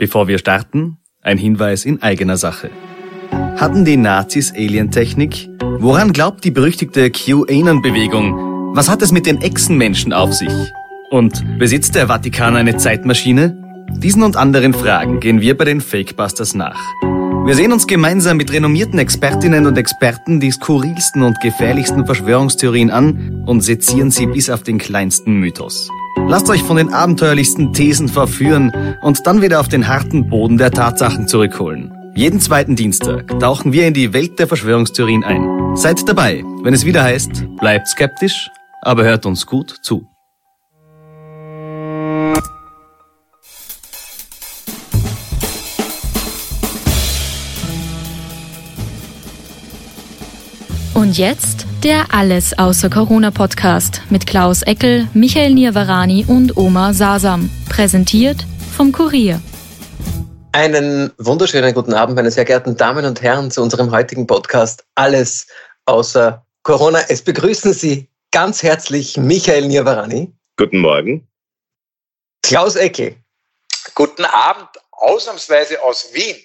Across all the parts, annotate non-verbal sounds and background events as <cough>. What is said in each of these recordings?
Bevor wir starten, ein Hinweis in eigener Sache. Hatten die Nazis Alientechnik? Woran glaubt die berüchtigte QAnon-Bewegung? Was hat es mit den Echsenmenschen auf sich? Und besitzt der Vatikan eine Zeitmaschine? Diesen und anderen Fragen gehen wir bei den Fakebusters nach. Wir sehen uns gemeinsam mit renommierten Expertinnen und Experten die skurrilsten und gefährlichsten Verschwörungstheorien an und sezieren sie bis auf den kleinsten Mythos. Lasst euch von den abenteuerlichsten Thesen verführen und dann wieder auf den harten Boden der Tatsachen zurückholen. Jeden zweiten Dienstag tauchen wir in die Welt der Verschwörungstheorien ein. Seid dabei, wenn es wieder heißt, bleibt skeptisch, aber hört uns gut zu. Und jetzt der Alles außer Corona Podcast mit Klaus Eckel, Michael Nirvarani und Oma Sasam. Präsentiert vom Kurier. Einen wunderschönen guten Abend, meine sehr geehrten Damen und Herren, zu unserem heutigen Podcast Alles außer Corona. Es begrüßen Sie ganz herzlich Michael Nirvarani. Guten Morgen. Klaus Eckel. Guten Abend, ausnahmsweise aus Wien.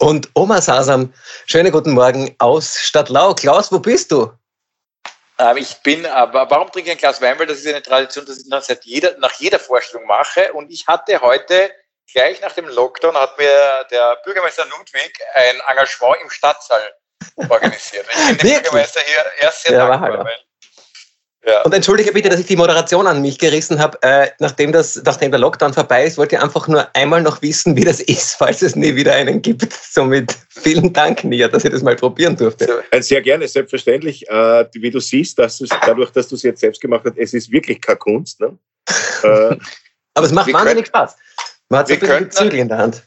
Und Oma Sasam, schönen guten Morgen aus Stadtlau. Klaus, wo bist du? Ähm, ich bin, aber warum trinke ich ein Glas Wein? Weil das ist eine Tradition, dass ich nach, seit jeder, nach jeder Vorstellung mache. Und ich hatte heute, gleich nach dem Lockdown, hat mir der Bürgermeister Ludwig ein Engagement im Stadtsaal <laughs> organisiert. Ich bin dem Bürgermeister hier erst sehr ja, dankbar, weil ja. Und entschuldige bitte, dass ich die Moderation an mich gerissen habe. Äh, nachdem, das, nachdem der Lockdown vorbei ist, wollte ich einfach nur einmal noch wissen, wie das ist, falls es nie wieder einen gibt. <laughs> Somit vielen Dank, Nia, dass ich das mal probieren durfte. Äh, sehr gerne, selbstverständlich. Äh, wie du siehst, dass dadurch, dass du es jetzt selbst gemacht hast, es ist wirklich keine Kunst. Ne? <laughs> äh, Aber es macht wahnsinnig Spaß. Man hat so ein bisschen Zügel in der Hand.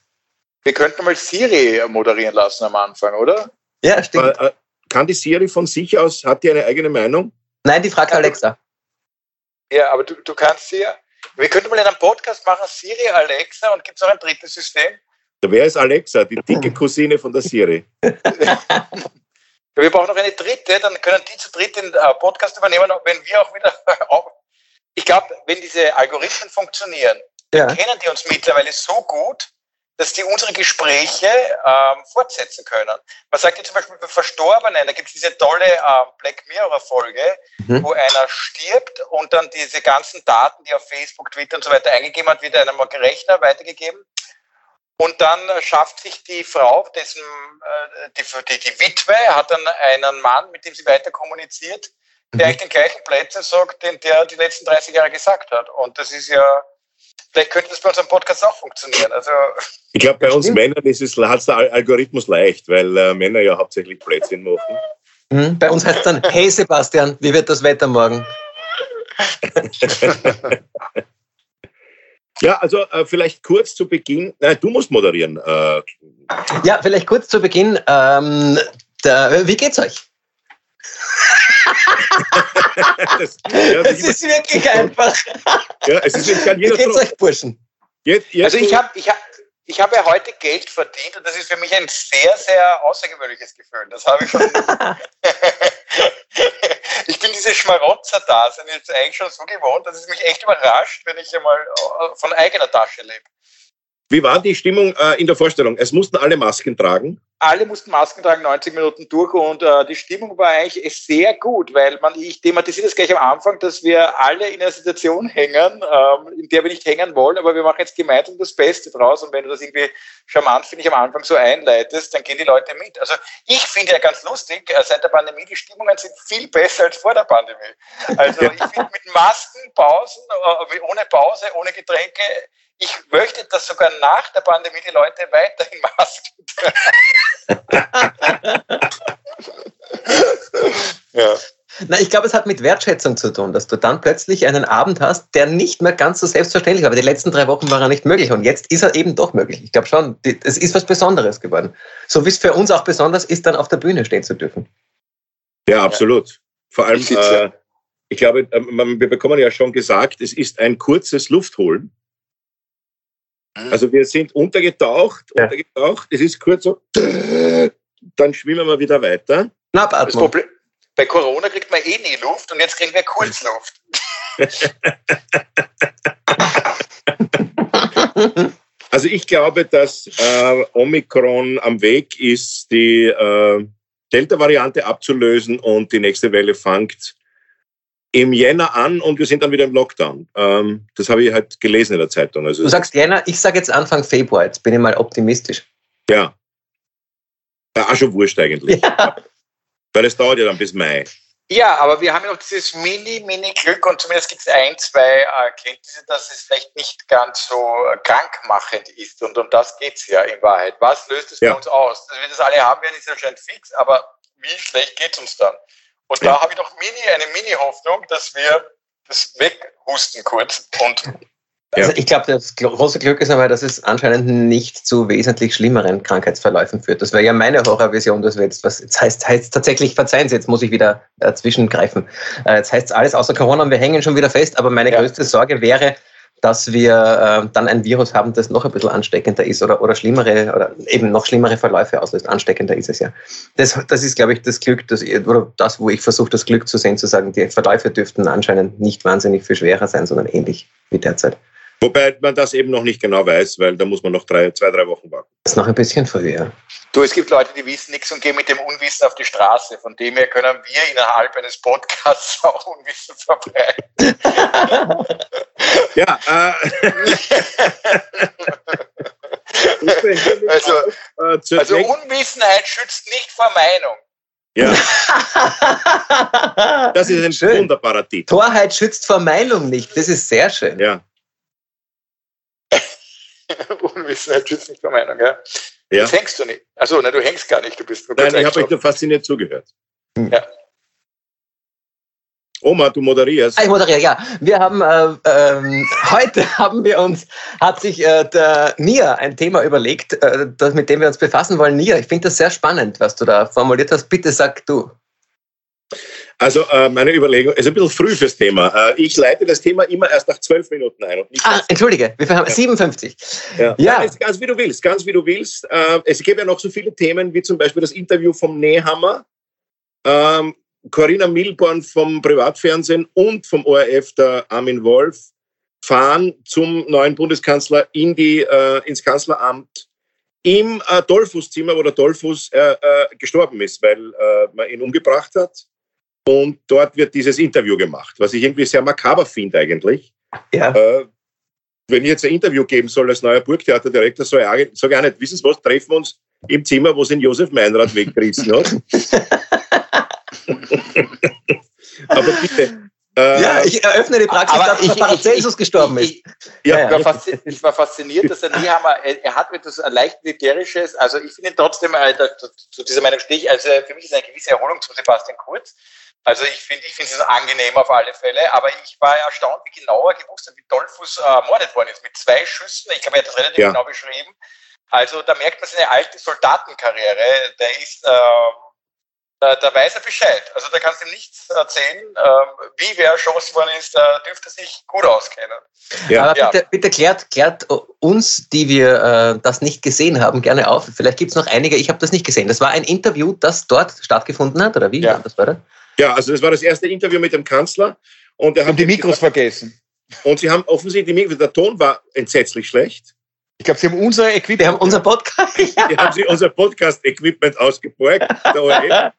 Wir könnten mal Siri moderieren lassen am Anfang, oder? Ja, stimmt. Äh, äh, kann die Siri von sich aus, hat die eine eigene Meinung? Nein, die fragt Alexa. Ja, aber du, du kannst sie ja. Wir könnten mal in einem Podcast machen, Siri, Alexa und gibt es noch ein drittes System? Wer ist Alexa? Die dicke <laughs> Cousine von der Siri. wir brauchen noch eine dritte, dann können die zu dritt den äh, Podcast übernehmen, wenn wir auch wieder. <laughs> ich glaube, wenn diese Algorithmen funktionieren, ja. kennen die uns mittlerweile so gut, dass die unsere Gespräche ähm, fortsetzen können. Man sagt ja zum Beispiel bei Verstorbenen, da gibt es diese tolle ähm, Black Mirror-Folge, mhm. wo einer stirbt und dann diese ganzen Daten, die auf Facebook, Twitter und so weiter eingegeben hat, wird einem Rechner weitergegeben. Und dann äh, schafft sich die Frau, dessen, äh, die, die, die, Witwe, hat dann einen Mann, mit dem sie weiter kommuniziert, der mhm. eigentlich den gleichen Plätzen sagt, den der die letzten 30 Jahre gesagt hat. Und das ist ja Vielleicht könnte das bei unserem Podcast auch funktionieren. Also, ich glaube, bei uns Männern ist es, hat der Algorithmus leicht, weil äh, Männer ja hauptsächlich Blödsinn machen. Mhm, bei uns heißt es dann, hey Sebastian, wie wird das Wetter morgen? <laughs> ja, also äh, vielleicht kurz zu Beginn, nein, du musst moderieren. Äh. Ja, vielleicht kurz zu Beginn, ähm, der, wie geht's euch? <laughs> das, ja, das ist wirklich einfach. Ja, es ist, ich kann jeder Wie geht's euch, Burschen? Jetzt, jetzt also ich habe ich hab, ich hab ja heute Geld verdient und das ist für mich ein sehr, sehr außergewöhnliches Gefühl. Das habe ich schon. <laughs> ich bin diese Schmarotzer da, sind jetzt eigentlich schon so gewohnt, dass es mich echt überrascht, wenn ich einmal äh, von eigener Tasche lebe. Wie war die Stimmung äh, in der Vorstellung? Es mussten alle Masken tragen alle mussten Masken tragen, 90 Minuten durch und äh, die Stimmung war eigentlich sehr gut, weil man, ich thematisiere das gleich am Anfang, dass wir alle in einer Situation hängen, ähm, in der wir nicht hängen wollen, aber wir machen jetzt gemeinsam das Beste draus und wenn du das irgendwie charmant, finde ich, am Anfang so einleitest, dann gehen die Leute mit. Also ich finde ja ganz lustig, äh, seit der Pandemie, die Stimmungen sind viel besser als vor der Pandemie. Also ich finde mit Masken, Pausen, äh, ohne Pause, ohne Getränke, ich möchte, dass sogar nach der Pandemie die Leute weiterhin <laughs> Masken tragen. ja. Na, ich glaube, es hat mit Wertschätzung zu tun, dass du dann plötzlich einen Abend hast, der nicht mehr ganz so selbstverständlich war. Aber die letzten drei Wochen war er nicht möglich und jetzt ist er eben doch möglich. Ich glaube schon, es ist was Besonderes geworden. So wie es für uns auch besonders ist, dann auf der Bühne stehen zu dürfen. Ja, absolut. Vor allem, äh, ich glaube, äh, wir bekommen ja schon gesagt, es ist ein kurzes Luftholen. Mhm. Also wir sind untergetaucht, ja. untergetaucht, es ist kurz so, dann schwimmen wir wieder weiter. Das Problem, bei Corona kriegt man eh nie Luft und jetzt kriegen wir Kurzluft. <laughs> Also ich glaube, dass äh, Omikron am Weg ist, die äh, Delta-Variante abzulösen und die nächste Welle fängt im Jänner an und wir sind dann wieder im Lockdown. Ähm, das habe ich halt gelesen in der Zeitung. Also du sagst Jänner, ich sage jetzt Anfang Februar, jetzt bin ich mal optimistisch. Ja. Ja, auch schon wurscht eigentlich. Ja. Weil es dauert ja dann bis Mai. Ja, aber wir haben ja noch dieses Mini-Mini-Glück und zumindest gibt es ein, zwei Erkenntnisse, dass es vielleicht nicht ganz so krankmachend ist. Und um das geht es ja in Wahrheit. Was löst es ja. bei uns aus? Dass wir das alle haben werden, ist anscheinend fix, aber wie schlecht geht es uns dann? Und ja. da habe ich doch mini, eine Mini-Hoffnung, dass wir das weghusten kurz und also ich glaube, das große Glück ist aber, dass es anscheinend nicht zu wesentlich schlimmeren Krankheitsverläufen führt. Das wäre ja meine Horrorvision, dass wir jetzt, was jetzt heißt, heißt tatsächlich, verzeihen Sie, jetzt muss ich wieder dazwischen greifen. Äh, jetzt heißt es alles außer Corona und wir hängen schon wieder fest, aber meine ja. größte Sorge wäre, dass wir äh, dann ein Virus haben, das noch ein bisschen ansteckender ist oder, oder schlimmere oder eben noch schlimmere Verläufe auslöst. Ansteckender ist es ja. Das, das ist, glaube ich, das Glück, das, oder das, wo ich versuche, das Glück zu sehen, zu sagen, die Verläufe dürften anscheinend nicht wahnsinnig viel schwerer sein, sondern ähnlich wie derzeit. Wobei man das eben noch nicht genau weiß, weil da muss man noch drei, zwei, drei Wochen warten. Das ist noch ein bisschen früh, ja. Du, es gibt Leute, die wissen nichts und gehen mit dem Unwissen auf die Straße. Von dem her können wir innerhalb eines Podcasts <laughs> auch Unwissen verbreiten. ja, äh. <laughs> also, <laughs> äh, also Unwissenheit schützt nicht vor Meinung. Ja. das ist ein schön. wunderbarer Titel. Torheit schützt vor Meinung nicht. Das ist sehr schön. Ja. <laughs> Unwissenheit schützt nicht vor Meinung, ja? ja. Jetzt hängst du nicht. Achso, ne, du hängst gar nicht, du bist nur Nein, ich habe euch nur fasziniert zugehört. Ja. Oma, du moderierst. Ich moderiere, ja. Wir haben äh, ähm, <laughs> heute haben wir uns, hat sich äh, der Nia ein Thema überlegt, äh, das, mit dem wir uns befassen wollen. Nia, ich finde das sehr spannend, was du da formuliert hast. Bitte sag du. Also äh, meine Überlegung ist ein bisschen früh fürs Thema. Äh, ich leite das Thema immer erst nach zwölf Minuten ein. ah, entschuldige, wir haben ja. 57. Ja, ja. ja ganz wie du willst, ganz wie du willst. Äh, es gibt ja noch so viele Themen, wie zum Beispiel das Interview vom Nehammer, ähm, Corinna Milborn vom Privatfernsehen und vom ORF, der Armin Wolf, fahren zum neuen Bundeskanzler in die, äh, ins Kanzleramt im äh, Dollfußzimmer, wo der Dollfuß äh, gestorben ist, weil man ihn umgebracht hat. Und dort wird dieses Interview gemacht, was ich irgendwie sehr makaber finde eigentlich. Ja. Äh, wenn ich jetzt ein Interview geben soll als neuer Burgtheaterdirektor, sage ich, sag ich nicht, wissen Sie was, treffen wir uns im Zimmer, wo es in Josef Meinrad weggerissen hat. <laughs> Aber bitte. Äh, ja, ich eröffne die Praxis, dass ich, Paracelsus ich, gestorben ist. Ich, ja, ja, ich, war ich, war fasziniert, dass er Nehammer, er, er hat etwas leicht Militärisches, also ich finde trotzdem, äh, zu dieser Meinung stehe ich, also für mich ist eine gewisse Erholung zu Sebastian Kurz. Also ich finde ich finde es angenehm auf alle Fälle, aber ich war erstaunt, wie genauer gewusst hat, wie Dollfuß äh, ermordet worden ist. Mit zwei Schüssen, ich glaube, er hat das relativ ja. genau beschrieben. Also da merkt man seine alte Soldatenkarriere. Der ist, äh, da, da, weiß er Bescheid. Also da kannst du ihm nichts erzählen. Ähm, wie wer erschossen worden ist, da dürfte er sich gut auskennen. Ja. Aber bitte, bitte klärt, klärt uns, die wir äh, das nicht gesehen haben, gerne auf. Vielleicht gibt es noch einige, ich habe das nicht gesehen. Das war ein Interview, das dort stattgefunden hat, oder wie? Ja. Das war das? Ja, also das war das erste Interview mit dem Kanzler. Und, er und die Mikros gesagt, vergessen. Und sie haben offensichtlich die Mikros, der Ton war entsetzlich schlecht. Ich glaube, sie haben unser Equipment, haben unser Podcast. <laughs> Ja. Die haben sie unser Podcast-Equipment ausgeborgt. Der <laughs> ORF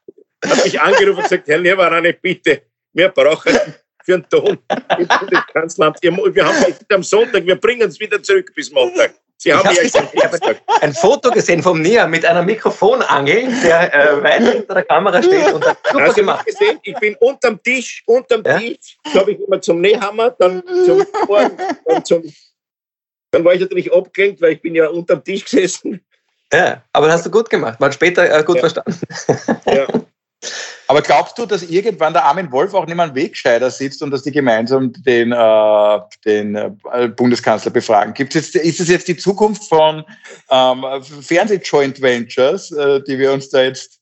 hat mich angerufen und gesagt, Herr Lehrwarane, bitte, wir brauchen für einen Ton im Bundeskanzleramt. Wir haben am Sonntag, wir bringen es wieder zurück bis Montag. Sie haben ich habe ein Foto gesehen vom Nia mit einer Mikrofonangel, der äh, weit hinter der Kamera steht und hat super Hast gemacht. Gesehen? Ich bin unterm Tisch, unterm ja? Tisch, glaube ich immer zum Nähhammer, dann zum Ohren, dann zum. Dann war ich natürlich abgelenkt, weil ich bin ja unterm Tisch gesessen. Ja, aber das hast du gut gemacht, mal später äh, gut ja. verstanden. Ja. Aber glaubst du, dass irgendwann der Armin Wolf auch neben einem Wegscheider sitzt und dass die gemeinsam den, äh, den äh, Bundeskanzler befragen? Gibt's jetzt, ist es jetzt die Zukunft von ähm, Fernseh-Joint Ventures, äh, die wir uns da jetzt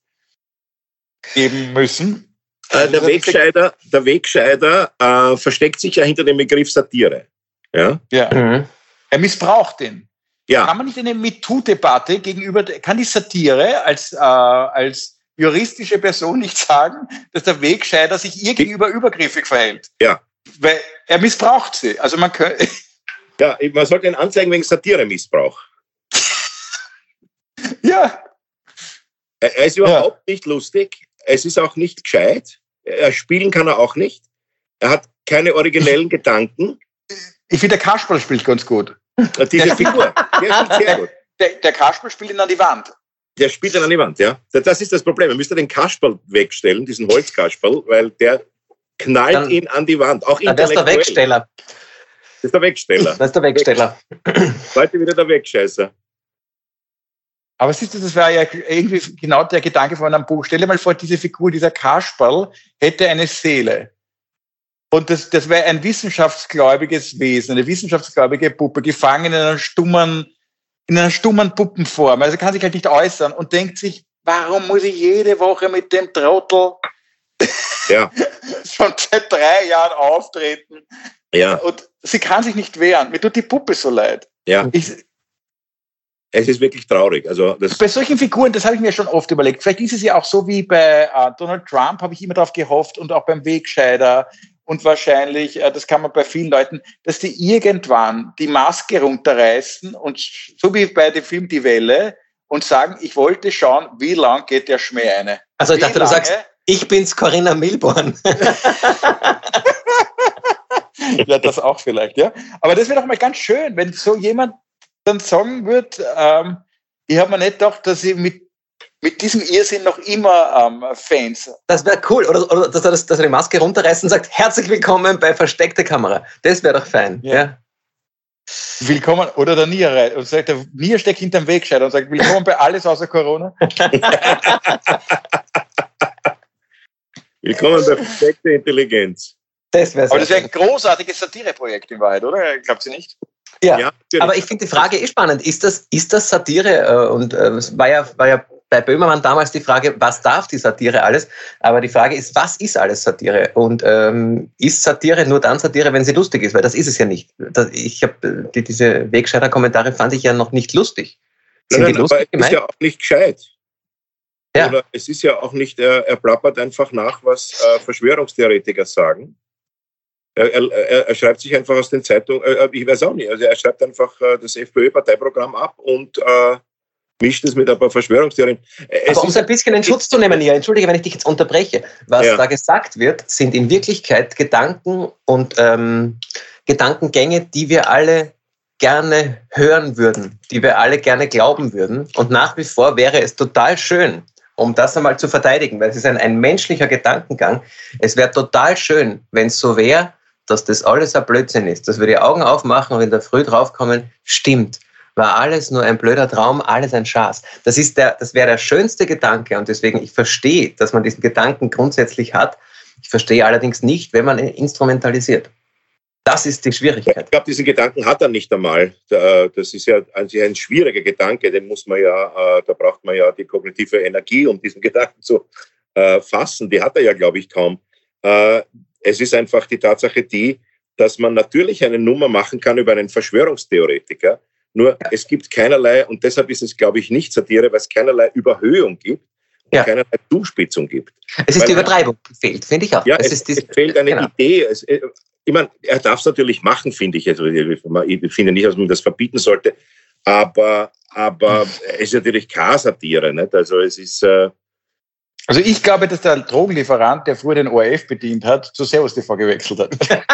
geben müssen? Äh, der, Wegscheider, der Wegscheider äh, versteckt sich ja hinter dem Begriff Satire. Ja. ja. Mhm. Er missbraucht den. Ja. Kann man nicht eine MeToo-Debatte gegenüber, kann die Satire als, äh, als juristische Person nicht sagen, dass der Wegscheider sich ihr gegenüber übergriffig verhält. Ja. Weil er missbraucht sie. Also man könnte. Ja, man sollte ihn anzeigen wegen Satiremissbrauch. <laughs> ja. Er ist überhaupt ja. nicht lustig. Es ist auch nicht gescheit. Er spielen kann er auch nicht. Er hat keine originellen <laughs> Gedanken. Ich finde, der Kasperl spielt ganz gut. Diese <laughs> Figur, der spielt sehr gut. Der, der Kasperl spielt ihn an die Wand. Der spielt ihn an die Wand, ja. Das ist das Problem. Man müsste den Kasperl wegstellen, diesen Holzkasperl, weil der knallt Dann, ihn an die Wand. Auch das ist der Wegsteller. Das ist der Wegsteller. Das ist der Wegsteller. Heute wieder der Wegscheißer. Aber siehst du, das wäre ja irgendwie genau der Gedanke von einem Buch. Stell dir mal vor, diese Figur, dieser Kasperl, hätte eine Seele. Und das, das wäre ein wissenschaftsgläubiges Wesen, eine wissenschaftsgläubige Puppe, gefangen in einer stummen, in einer stummen Puppenform. Also kann sich halt nicht äußern und denkt sich, warum muss ich jede Woche mit dem Trottel ja. <laughs> schon seit drei Jahren auftreten? Ja. Und sie kann sich nicht wehren. Mir tut die Puppe so leid. Ja. Ich, es ist wirklich traurig. Also bei solchen Figuren, das habe ich mir schon oft überlegt. Vielleicht ist es ja auch so wie bei äh, Donald Trump, habe ich immer darauf gehofft und auch beim Wegscheider und wahrscheinlich, äh, das kann man bei vielen Leuten, dass die irgendwann die Maske runterreißen und so wie bei dem Film Die Welle und sagen, ich wollte schauen, wie lang geht der Schmäh eine. Also ich dachte, du sagst, ich bin's Corinna Milborn. <laughs> ja, das auch vielleicht, ja. Aber das wäre doch mal ganz schön, wenn so jemand dann sagen würde, ähm, ich habe mir nicht gedacht, dass ich mit, mit diesem Irrsinn noch immer ähm, Fans. Das wäre cool. Oder, oder dass, er das, dass er die Maske runterreißt und sagt, herzlich willkommen bei Versteckte Kamera. Das wäre doch fein. Ja. ja. Willkommen, oder der Nier und sagt, der Nier steckt hinterm Wegscheider und sagt, willkommen bei alles außer Corona. <laughs> willkommen bei Versteckte Intelligenz. Das wäre Aber das wäre ein großartiges Satireprojekt in Wahrheit, oder? Glaubt ihr nicht? Ja, ja aber ich finde die Frage eh spannend. Ist das, ist das Satire? Äh, und äh, es war ja, war ja bei Böhmermann damals die Frage, was darf die Satire alles? Aber die Frage ist, was ist alles Satire? Und ähm, ist Satire nur dann Satire, wenn sie lustig ist? Weil das ist es ja nicht. Ich habe äh, die, diese Wegscheider-Kommentare fand ich ja noch nicht lustig. Sind nein, nein, die lustig aber es ist ja auch nicht gescheit. Ja. Oder es ist ja auch nicht, er, er plappert einfach nach, was äh, Verschwörungstheoretiker sagen. Er, er, er, schreibt sich einfach aus den Zeitungen, äh, ich weiß auch nicht, also er schreibt einfach äh, das FPÖ-Parteiprogramm ab und äh, mischt es mit ein paar Verschwörungstheorien. Es Aber um es ein bisschen in Schutz zu nehmen hier, entschuldige, wenn ich dich jetzt unterbreche, was ja. da gesagt wird, sind in Wirklichkeit Gedanken und ähm, Gedankengänge, die wir alle gerne hören würden, die wir alle gerne glauben würden. Und nach wie vor wäre es total schön, um das einmal zu verteidigen, weil es ist ein, ein menschlicher Gedankengang. Es wäre total schön, wenn es so wäre, dass das alles ein Blödsinn ist, dass wir die Augen aufmachen und in der Früh draufkommen, stimmt, war alles nur ein blöder Traum, alles ein Schatz. Das, das wäre der schönste Gedanke und deswegen, ich verstehe, dass man diesen Gedanken grundsätzlich hat. Ich verstehe allerdings nicht, wenn man ihn instrumentalisiert. Das ist die Schwierigkeit. Ich glaube, diesen Gedanken hat er nicht einmal. Das ist ja ein schwieriger Gedanke, den muss man ja, äh, da braucht man ja die kognitive Energie, um diesen <laughs> Gedanken zu äh, fassen. Die hat er ja, glaube ich, kaum. Äh, es ist einfach die Tatsache die, dass man natürlich eine Nummer machen kann über einen Verschwörungstheoretiker. Nur es gibt keinerlei, und deshalb ist es, glaube ich, nicht Satire, weil es keinerlei Überhöhung gibt und ja. keinerlei Zuspitzung gibt. Es ist weil, die Übertreibung, fehlt, finde ich auch. Ja, es, es, es fehlt eine genau. Idee. Es, äh, ich meine, er darf es natürlich machen, finde ich. Also, ich finde nicht, dass man das verbieten sollte. Aber, aber es ist natürlich keine Satire. Nicht? Also es ist, äh, also ich glaube, dass der Drogenlieferant, der früher den ORF bedient hat, zu Servus TV gewechselt hat. <laughs>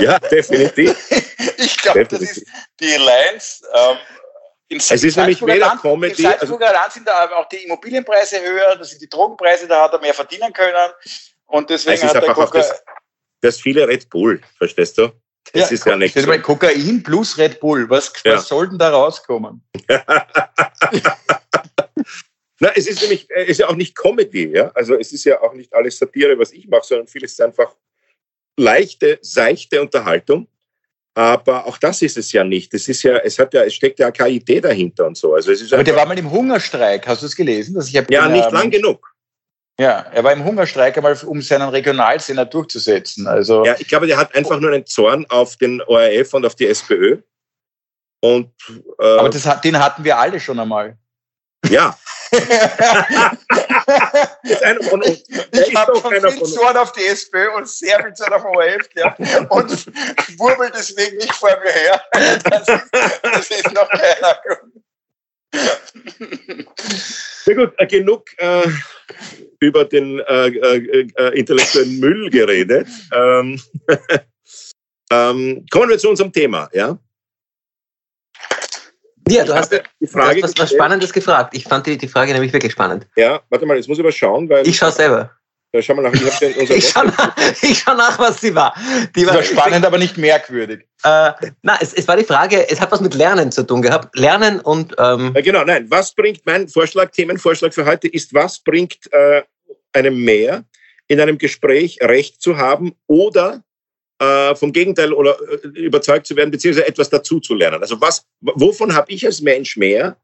ja, definitiv. ich glaube, das ist die Alliance. Ähm, in es ist nämlich weder Land, Comedy. Im Salzburger also, Land sind da auch die Immobilienpreise höher, da sind die Drogenpreise, da hat er mehr verdienen können. Und deswegen es ist hat einfach das, das viele Red Bull, verstehst du? Das ja, ist ja nicht so. Kokain plus Red Bull, was, ja. was soll denn da rauskommen? <laughs> Na, es ist nämlich, es ist ja auch nicht Comedy, ja. Also es ist ja auch nicht alles Satire, was ich mache, sondern vieles ist einfach leichte, seichte Unterhaltung. Aber auch das ist es ja nicht. Es ist ja, es hat ja, es steckt ja keine Idee dahinter und so. Also es ist Aber der war mal im Hungerstreik, hast du es gelesen? Dass ich ja, nicht ähm, lang genug. Ja, er war im Hungerstreik einmal, um seinen Regionalsender durchzusetzen. Also ja, ich glaube, der hat einfach nur einen Zorn auf den ORF und auf die SPÖ. Und, äh, Aber das, den hatten wir alle schon einmal. Ja, ist einer von uns. Ich habe viel Zorn auf die SPÖ und sehr viel Zorn auf ORF ja, und schwurbel deswegen nicht vor mir her. Das ist, das ist noch keiner. Sehr gut, äh, genug äh, über den äh, äh, äh intellektuellen Müll geredet. Ähm, <laughs> ähm, kommen wir zu unserem Thema, ja? Ja, du hast, die Frage du hast was, was Spannendes gefragt. Ich fand die, die Frage nämlich wirklich spannend. Ja, warte mal, jetzt muss ich mal schauen, weil. Ich schaue selber. Ja, schau mal nach. Ich, <laughs> ich schaue nach, <laughs> schau nach, was sie war. Die war, war spannend, aber nicht merkwürdig. Äh, na, es, es war die Frage, es hat was mit Lernen zu tun gehabt. Lernen und. Ähm ja, genau, nein. Was bringt mein Vorschlag, Themenvorschlag für heute ist, was bringt äh, einem mehr, in einem Gespräch Recht zu haben oder äh, vom Gegenteil oder äh, überzeugt zu werden, beziehungsweise etwas dazu zu lernen. Also was, wovon habe ich als Mensch mehr,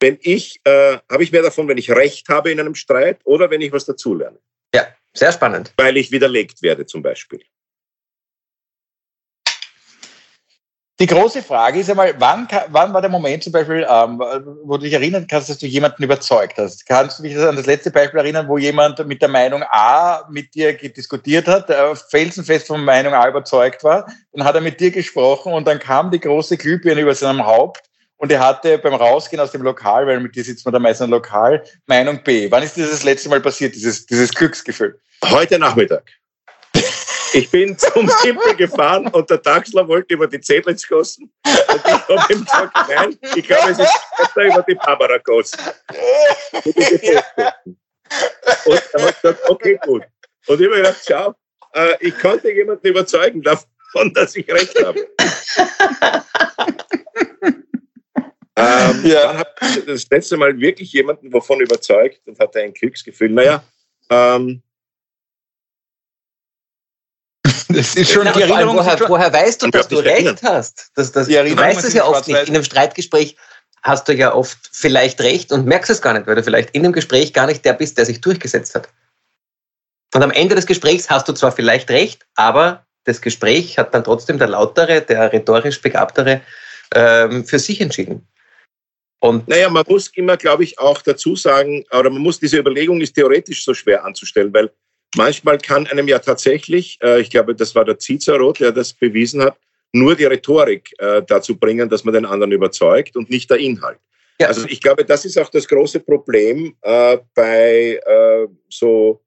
wenn ich, äh, habe ich mehr davon, wenn ich Recht habe in einem Streit oder wenn ich was dazu lerne? Ja, sehr spannend. Weil ich widerlegt werde zum Beispiel. Die große Frage ist einmal, wann, wann war der Moment zum Beispiel, ähm, wo du dich erinnern kannst, dass du jemanden überzeugt hast? Kannst du dich an das letzte Beispiel erinnern, wo jemand mit der Meinung A mit dir diskutiert hat, äh, felsenfest von Meinung A überzeugt war, dann hat er mit dir gesprochen und dann kam die große Glühbirne über seinem Haupt und er hatte beim Rausgehen aus dem Lokal, weil mit dir sitzt man da meistens im Lokal, Meinung B. Wann ist das letzte Mal passiert, dieses, dieses Glücksgefühl? Heute Nachmittag. Ich bin zum Gipfel gefahren und der Taxler wollte über die Zedlitzkosten. Und ich habe ihm gesagt, nein, ich glaube, es ist besser über die Barbara-Kosten. Und er hat gesagt, okay, gut. Und ich habe gedacht, schau, äh, ich konnte jemanden überzeugen davon, dass ich recht habe. ähm, ja. Dann habe ich das letzte Mal wirklich jemanden davon überzeugt und hatte ein Glücksgefühl. Naja, ähm, <laughs> Das ist schon die Erinnerung. Woher, woher weißt du, dass du recht hast? Das, das, du weißt es ja oft nicht. In einem Streitgespräch hast du ja oft vielleicht recht und merkst es gar nicht, weil du vielleicht in einem Gespräch gar nicht der bist, der sich durchgesetzt hat. Und am Ende des Gesprächs hast du zwar vielleicht recht, aber das Gespräch hat dann trotzdem der lautere, der rhetorisch begabtere ähm, für sich entschieden. Und naja, man muss immer, glaube ich, auch dazu sagen, oder man muss, diese Überlegung ist theoretisch so schwer anzustellen, weil Manchmal kann einem ja tatsächlich, äh, ich glaube, das war der Cicero, der das bewiesen hat, nur die Rhetorik äh, dazu bringen, dass man den anderen überzeugt und nicht der Inhalt. Ja. Also ich glaube, das ist auch das große Problem äh, bei äh, so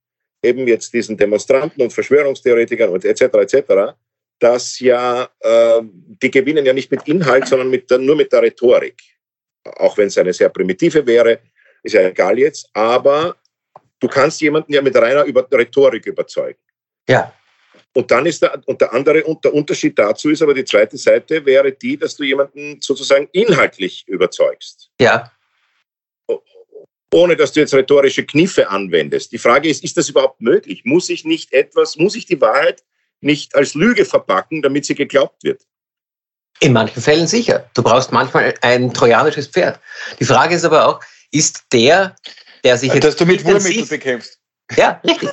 eben jetzt diesen Demonstranten und Verschwörungstheoretikern und etc. etc., dass ja äh, die gewinnen ja nicht mit Inhalt, sondern mit der, nur mit der Rhetorik. Auch wenn es eine sehr primitive wäre, ist ja egal jetzt. Aber Du kannst jemanden ja mit reiner über Rhetorik überzeugen. Ja. Und dann ist der, und der andere und der Unterschied dazu ist aber die zweite Seite wäre die, dass du jemanden sozusagen inhaltlich überzeugst. Ja. Ohne dass du jetzt rhetorische Kniffe anwendest. Die Frage ist, ist das überhaupt möglich? Muss ich nicht etwas, muss ich die Wahrheit nicht als Lüge verpacken, damit sie geglaubt wird? In manchen Fällen sicher. Du brauchst manchmal ein trojanisches Pferd. Die Frage ist aber auch, ist der, der sich jetzt. Dass du mit Wurmmittel bekämpfst. Ja, richtig.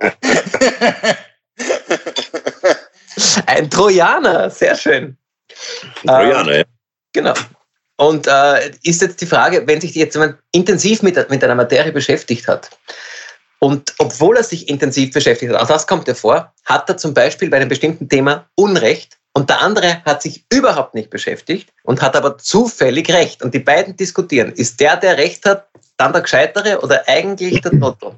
<laughs> Ein Trojaner, sehr schön. Ein Trojaner, ähm, ja. Genau. Und äh, ist jetzt die Frage, wenn sich jetzt jemand intensiv mit, mit einer Materie beschäftigt hat und obwohl er sich intensiv beschäftigt hat, auch das kommt ja vor, hat er zum Beispiel bei einem bestimmten Thema Unrecht und der andere hat sich überhaupt nicht beschäftigt und hat aber zufällig Recht. Und die beiden diskutieren. Ist der, der Recht hat, dann der Gescheitere oder eigentlich der Toto?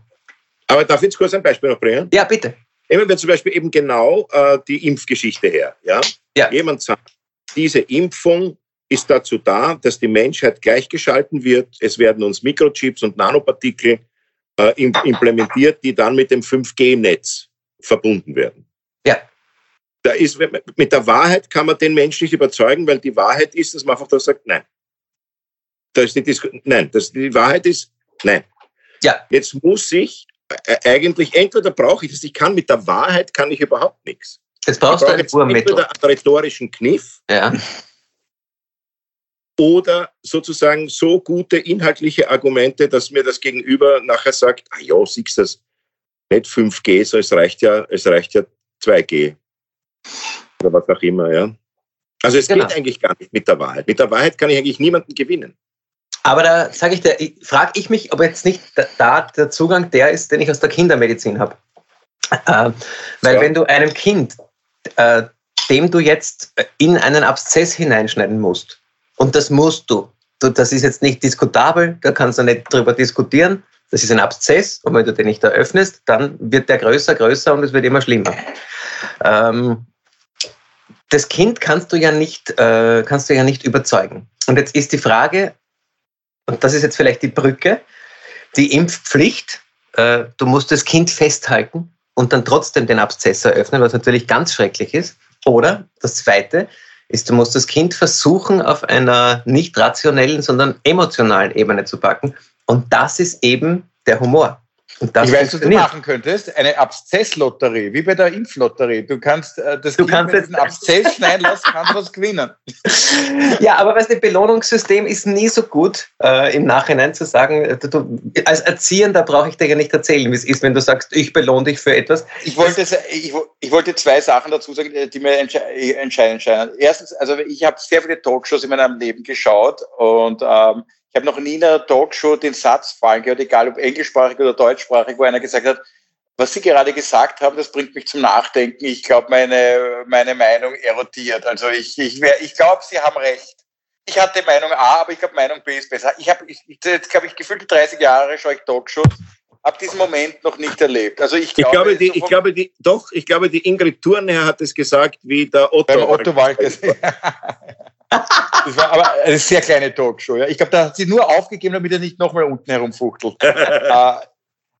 Aber darf ich jetzt kurz ein Beispiel noch bringen? Ja, bitte. Nehmen wir zum Beispiel eben genau äh, die Impfgeschichte her. Ja? ja? Jemand sagt, diese Impfung ist dazu da, dass die Menschheit gleichgeschalten wird. Es werden uns Mikrochips und Nanopartikel äh, implementiert, die dann mit dem 5G-Netz verbunden werden. Da ist, mit der Wahrheit kann man den Menschen nicht überzeugen, weil die Wahrheit ist, dass man einfach da sagt, nein. Da ist die nein, das, die Wahrheit ist, nein. Ja. Jetzt muss ich äh, eigentlich, entweder brauche ich das, ich kann mit der Wahrheit, kann ich überhaupt nichts. Jetzt brauchst du ein. Entweder einen rhetorischen Kniff. Ja. Oder sozusagen so gute inhaltliche Argumente, dass mir das Gegenüber nachher sagt, ah ja, siehst du das, nicht 5G, so es reicht ja, es reicht ja 2G. Oder was auch immer, ja. Also es genau. geht eigentlich gar nicht mit der Wahrheit. Mit der Wahrheit kann ich eigentlich niemanden gewinnen. Aber da sage ich dir, frage ich mich, ob jetzt nicht da der Zugang der ist, den ich aus der Kindermedizin habe. Äh, weil ja. wenn du einem Kind, äh, dem du jetzt in einen Abszess hineinschneiden musst, und das musst du, du, das ist jetzt nicht diskutabel, da kannst du nicht drüber diskutieren, das ist ein Abszess und wenn du den nicht eröffnest, dann wird der größer, größer und es wird immer schlimmer. Ähm, das Kind kannst du ja nicht, äh, kannst du ja nicht überzeugen. Und jetzt ist die Frage, und das ist jetzt vielleicht die Brücke, die Impfpflicht, äh, du musst das Kind festhalten und dann trotzdem den Abszess eröffnen, was natürlich ganz schrecklich ist. Oder das Zweite ist, du musst das Kind versuchen, auf einer nicht rationellen, sondern emotionalen Ebene zu packen. Und das ist eben der Humor. Ich weiß, was du machen könntest. Eine Abszesslotterie, wie bei der Impflotterie. Du kannst äh, das du kannst jetzt Abszess schneiden lassen, kannst was gewinnen. <laughs> Ja, aber weißt du, Belohnungssystem ist nie so gut, äh, im Nachhinein zu sagen, äh, du, als Erziehender brauche ich dir ja nicht erzählen, wie es ist, wenn du sagst, ich belohne dich für etwas. Ich wollte, ich, ich wollte zwei Sachen dazu sagen, die mir entscheidend scheinen. Erstens, also ich habe sehr viele Talkshows in meinem Leben geschaut und ähm, ich habe noch nie in einer Talkshow den Satz fallen gehört, egal ob englischsprachig oder deutschsprachig, wo einer gesagt hat, was Sie gerade gesagt haben, das bringt mich zum Nachdenken. Ich glaube, meine, meine Meinung erodiert. Also ich, ich, ich glaube, Sie haben recht. Ich hatte Meinung A, aber ich glaube, Meinung B ist besser. Ich habe, ich, jetzt glaube ich, gefühlte 30 Jahre schaue ich Talkshows, habe diesen Moment noch nicht erlebt. Also ich glaube, ich glaube, die, ich glaube die, doch, ich glaube, die Ingrid Thurnherr hat es gesagt, wie der Otto. Otto Walkes. <laughs> Das war aber eine sehr kleine Talkshow. Ja. Ich glaube, da hat sie nur aufgegeben, damit er nicht nochmal unten herumfuchtelt. <laughs> äh,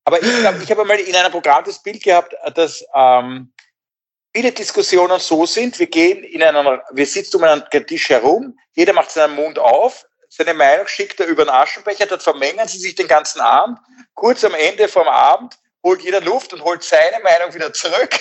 aber ich glaube, ich habe einmal in einem Programm das Bild gehabt, dass ähm, viele Diskussionen so sind, wir gehen in einen, wir sitzen um einen Tisch herum, jeder macht seinen Mund auf, seine Meinung schickt er über den Aschenbecher, dort vermengen sie sich den ganzen Abend. Kurz am Ende vom Abend holt jeder Luft und holt seine Meinung wieder zurück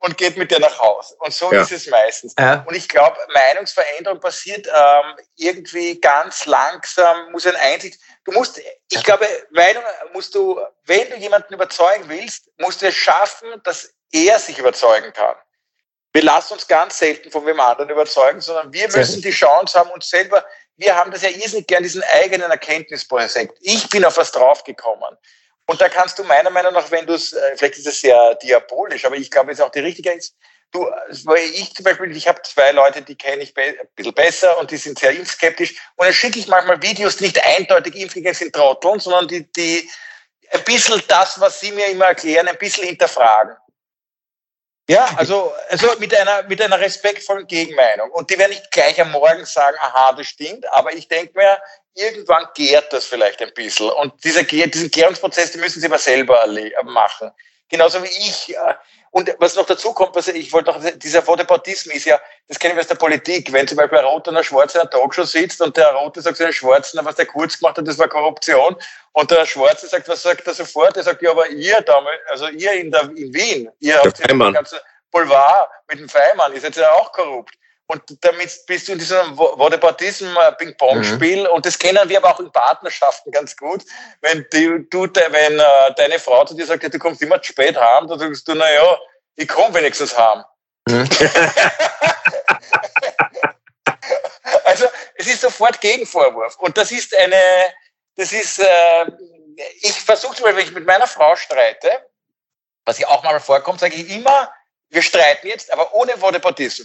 und geht mit dir nach Hause. Und so ja. ist es meistens. Ja. Und ich glaube, Meinungsveränderung passiert ähm, irgendwie ganz langsam, muss ein Einsicht. Du musst, ich glaube, Meinung musst du, wenn du jemanden überzeugen willst, musst du es schaffen, dass er sich überzeugen kann. Wir lassen uns ganz selten von wem anderen überzeugen, sondern wir müssen die Chance haben, uns selber, wir haben das ja irrsinnig gern, diesen eigenen Erkenntnisprojekt. Ich bin auf was draufgekommen. Und da kannst du meiner Meinung nach, wenn du es, äh, vielleicht ist es sehr diabolisch, aber ich glaube, es ist auch die richtige du, ich zum Beispiel, ich habe zwei Leute, die kenne ich ein bisschen besser und die sind sehr impfskeptisch und dann schicke ich manchmal Videos, die nicht eindeutig impfgegner sind Trotteln, sondern die, die ein bisschen das, was sie mir immer erklären, ein bisschen hinterfragen. Ja, also, also mit einer, mit einer respektvollen Gegenmeinung. Und die werden nicht gleich am Morgen sagen, aha, das stimmt, aber ich denke mir, irgendwann gärt das vielleicht ein bisschen. Und dieser, diesen Gärungsprozess, den müssen sie aber selber machen. Genauso wie ich. Und was noch dazu kommt, was ich wollte noch, dieser Vodeportismus ist ja, das kennen wir aus der Politik. Wenn zum Beispiel ein Roter und ein Schwarzer in einer Talkshow sitzt und der Rote sagt zu den Schwarzen, was der kurz gemacht hat, das war Korruption. Und der Schwarze sagt, was sagt er sofort? Er sagt, ja, aber ihr damals, also ihr in, der, in Wien, ihr der habt den ganzen Boulevard mit dem Feimann, ist jetzt ja auch korrupt. Und damit bist du in diesem Whataboutism äh. Mhm. Und das kennen wir aber auch in Partnerschaften ganz gut. Wenn du, du wenn äh, deine Frau zu dir sagt, ja, du kommst immer zu spät heim, dann sagst du, na ja, ich komme wenigstens heim. Mhm. <laughs> also, es ist sofort Gegenvorwurf. Und das ist eine, das ist, äh, ich versuche zum Beispiel, wenn ich mit meiner Frau streite, was ja auch mal vorkommt, sage ich immer, wir streiten jetzt, aber ohne Whataboutism.